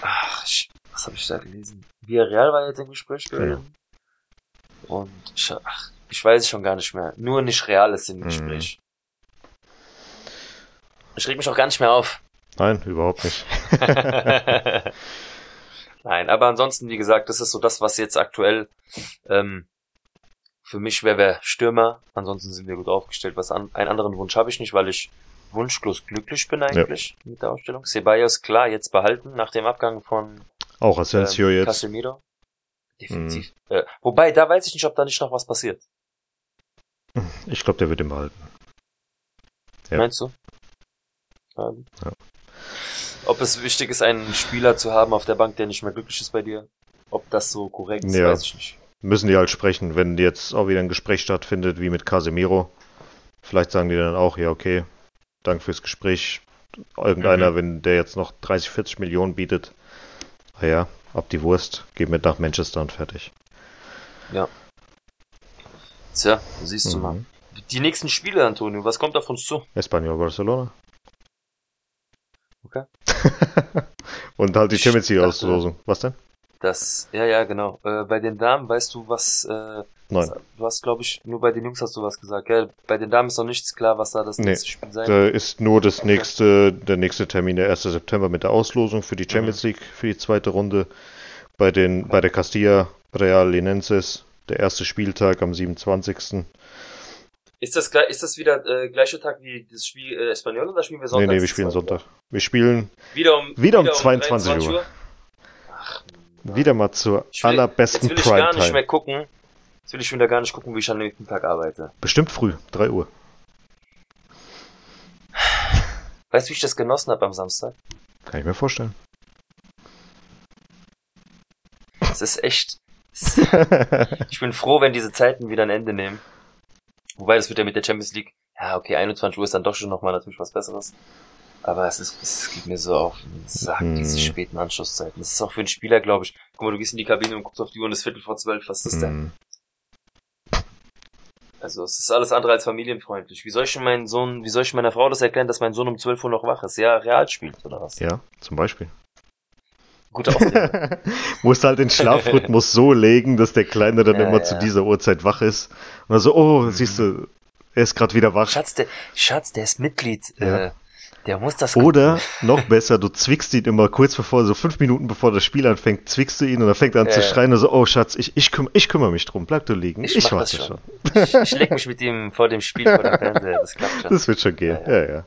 Ach, ich, was habe ich da gelesen? Villarreal war jetzt im Gespräch gewesen. Und ich, ach, ich weiß es schon gar nicht mehr. Nur nicht Real ist im Mhm. Gespräch. Ich reg mich auch gar nicht mehr auf. Nein, überhaupt nicht. Nein, aber ansonsten, wie gesagt, das ist so das, was jetzt aktuell ähm, für mich wäre wär Stürmer. Ansonsten sind wir gut aufgestellt. Was an, einen anderen Wunsch habe ich nicht, weil ich wunschlos glücklich bin eigentlich ja. mit der Ausstellung. Ceballos klar jetzt behalten nach dem Abgang von auch Asensio ähm, jetzt. Casemiro. Definitiv. Mhm. Äh, wobei, da weiß ich nicht, ob da nicht noch was passiert. Ich glaube, der wird ihn behalten. Ja. Meinst du? Ähm, ja. Ob es wichtig ist, einen Spieler zu haben auf der Bank, der nicht mehr glücklich ist bei dir? Ob das so korrekt ist, ja. weiß ich nicht. Müssen die halt sprechen, wenn jetzt auch wieder ein Gespräch stattfindet, wie mit Casemiro. Vielleicht sagen die dann auch, ja, okay, danke fürs Gespräch. Irgendeiner, mhm. wenn der jetzt noch 30, 40 Millionen bietet, naja, ab die Wurst, geh mit nach Manchester und fertig. Ja. Tja, siehst du mhm. mal. Die nächsten Spiele, Antonio, was kommt auf uns zu? Espanyol Barcelona. Okay. und halt die Champions League Auslosung. Was denn? Das, ja, ja, genau. Äh, bei den Damen weißt du, was, äh, Nein. du hast, glaube ich, nur bei den Jungs hast du was gesagt, gell? Bei den Damen ist noch nichts klar, was da das nee, nächste Spiel sein wird. Da ist nur das okay. nächste, der nächste Termin, der 1. September mit der Auslosung für die Champions mhm. League, für die zweite Runde. Bei den, okay. bei der Castilla Real Linenses, der erste Spieltag am 27. Ist das, ist das wieder äh, gleicher Tag wie das Spiel äh, Espanyol oder spielen wir Sonntag? Nee, nee, wir spielen Sonntag. Wir spielen wieder um, wieder um, wieder um 22 Uhr. Uhr. Ach, wieder mal zur will, allerbesten Prime Jetzt will ich gar nicht mehr gucken. Jetzt will ich wieder gar nicht gucken, wie ich am nächsten Tag arbeite. Bestimmt früh, 3 Uhr. Weißt du, wie ich das genossen habe am Samstag? Kann ich mir vorstellen. Es ist echt. ich bin froh, wenn diese Zeiten wieder ein Ende nehmen. Wobei, das wird ja mit der Champions League, ja, okay, 21 Uhr ist dann doch schon nochmal natürlich was Besseres. Aber es ist, es geht mir so auf den Sack, mm. diese späten Anschlusszeiten. Das ist auch für einen Spieler, glaube ich. Guck mal, du gehst in die Kabine und guckst auf die Uhr und es ist Viertel vor zwölf, was ist das denn? Mm. Also, es ist alles andere als familienfreundlich. Wie soll ich meinen Sohn, wie soll ich meiner Frau das erklären, dass mein Sohn um 12 Uhr noch wach ist? Ja, real spielt, oder was? Ja, zum Beispiel. Gute Ausrede. Musst halt den Schlafrhythmus so legen, dass der Kleine dann ja, immer ja. zu dieser Uhrzeit wach ist. Und dann so, oh, mhm. siehst du, er ist gerade wieder wach. Schatz, der, Schatz, der ist Mitglied. Ja. Äh, der muss das. Oder noch besser, du zwickst ihn immer kurz bevor, so fünf Minuten bevor das Spiel anfängt, zwickst du ihn und er fängt an äh, zu schreien und so, oh Schatz, ich, ich, küm ich kümmere mich drum, bleib du liegen. Ich, ich mach das schon. schon. Ich, ich leg mich mit ihm vor dem Spiel vor dem Fernseher, das klappt schon. Das wird schon gehen, ja, ja. ja.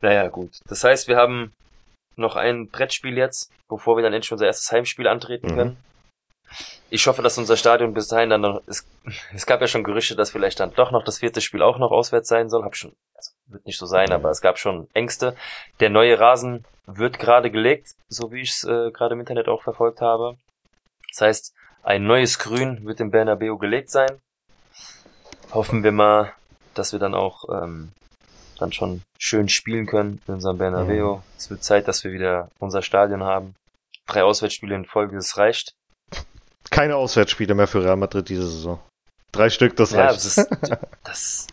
Naja, gut. Das heißt, wir haben noch ein Brettspiel jetzt, bevor wir dann endlich unser erstes Heimspiel antreten mhm. können. Ich hoffe, dass unser Stadion bis dahin dann noch, es, es gab ja schon Gerüchte, dass vielleicht dann doch noch das vierte Spiel auch noch auswärts sein soll. Hab schon, also wird nicht so sein, mhm. aber es gab schon Ängste. Der neue Rasen wird gerade gelegt, so wie ich es äh, gerade im Internet auch verfolgt habe. Das heißt, ein neues Grün wird im Bernabeu gelegt sein. Hoffen wir mal, dass wir dann auch ähm, dann schon schön spielen können in unserem Bernabeu. Mhm. Es wird Zeit, dass wir wieder unser Stadion haben. Drei Auswärtsspiele in Folge, das reicht. Keine Auswärtsspiele mehr für Real Madrid diese Saison. Drei Stück, das ja, reicht. Das ist, das,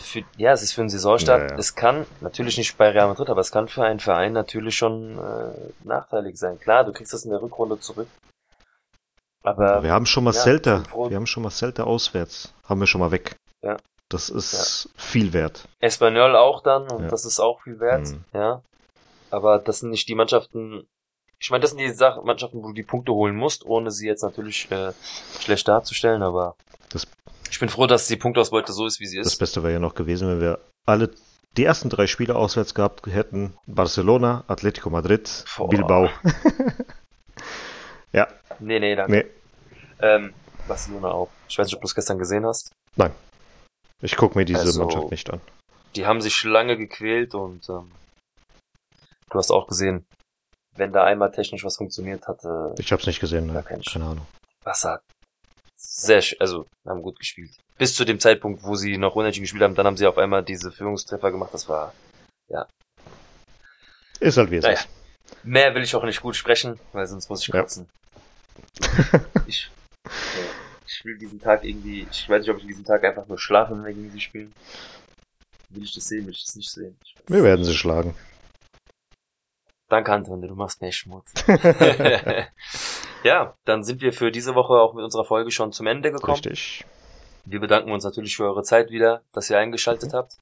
für, ja, es ist für einen Saisonstart. Ja, ja. Es kann, natürlich nicht bei Real Madrid, aber es kann für einen Verein natürlich schon äh, nachteilig sein. Klar, du kriegst das in der Rückrunde zurück. Aber wir haben schon mal ja, Celta. Wir haben schon mal Celta auswärts. Haben wir schon mal weg. Ja. Das ist ja. viel wert. Espanyol auch dann und ja. das ist auch viel wert, mhm. ja. Aber das sind nicht die Mannschaften, ich meine, das sind die Sachen, Mannschaften, wo du die Punkte holen musst, ohne sie jetzt natürlich äh, schlecht darzustellen, aber das, ich bin froh, dass die Punktausbeute so ist, wie sie ist. Das Beste wäre ja noch gewesen, wenn wir alle die ersten drei Spiele auswärts gehabt hätten. Barcelona, Atletico Madrid, Boah. Bilbao. ja. Nee, nee, danke. Nee. Ähm, Barcelona auch. Ich weiß nicht, ob du es gestern gesehen hast. Nein. Ich gucke mir diese also, Mannschaft nicht an. Die haben sich lange gequält und ähm, du hast auch gesehen, wenn da einmal technisch was funktioniert hatte. Ich habe es nicht gesehen, ne? keine, keine Ahnung. Wasser. Sehr, also haben gut gespielt. Bis zu dem Zeitpunkt, wo sie noch unentschieden gespielt haben, dann haben sie auf einmal diese Führungstreffer gemacht. Das war, ja. Ist halt wie es naja. ist. Mehr will ich auch nicht gut sprechen, weil sonst muss ich kotzen. Ja. ich, ja ich will diesen Tag irgendwie, ich weiß nicht, ob ich diesen Tag einfach nur schlafen, wenn gegen sie spielen. Will ich das sehen, will ich das nicht sehen? Wir werden sie schlagen. Danke, Anton, du machst mir Schmutz. ja, dann sind wir für diese Woche auch mit unserer Folge schon zum Ende gekommen. Richtig. Wir bedanken uns natürlich für eure Zeit wieder, dass ihr eingeschaltet habt.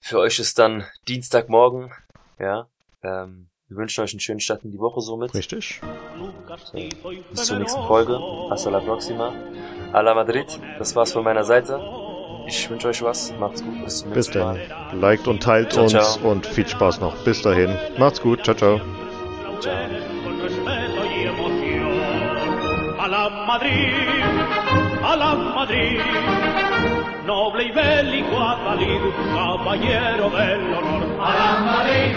für euch ist dann Dienstagmorgen, ja. Ähm, wir wünschen euch einen schönen Start in die Woche somit. Richtig. Bis zur nächsten Folge. Hasta la próxima. A la Madrid. Das war's von meiner Seite. Ich wünsche euch was. Macht's gut. Bis zum Bis nächsten Mal. dann. Liked und teilt Ciao, uns ciao. und viel Spaß noch. Bis dahin. Macht's gut. Ciao, ciao. Ciao. A la Madrid, a la Madrid, noble y bélico Adalid, caballero del honor. A la Madrid,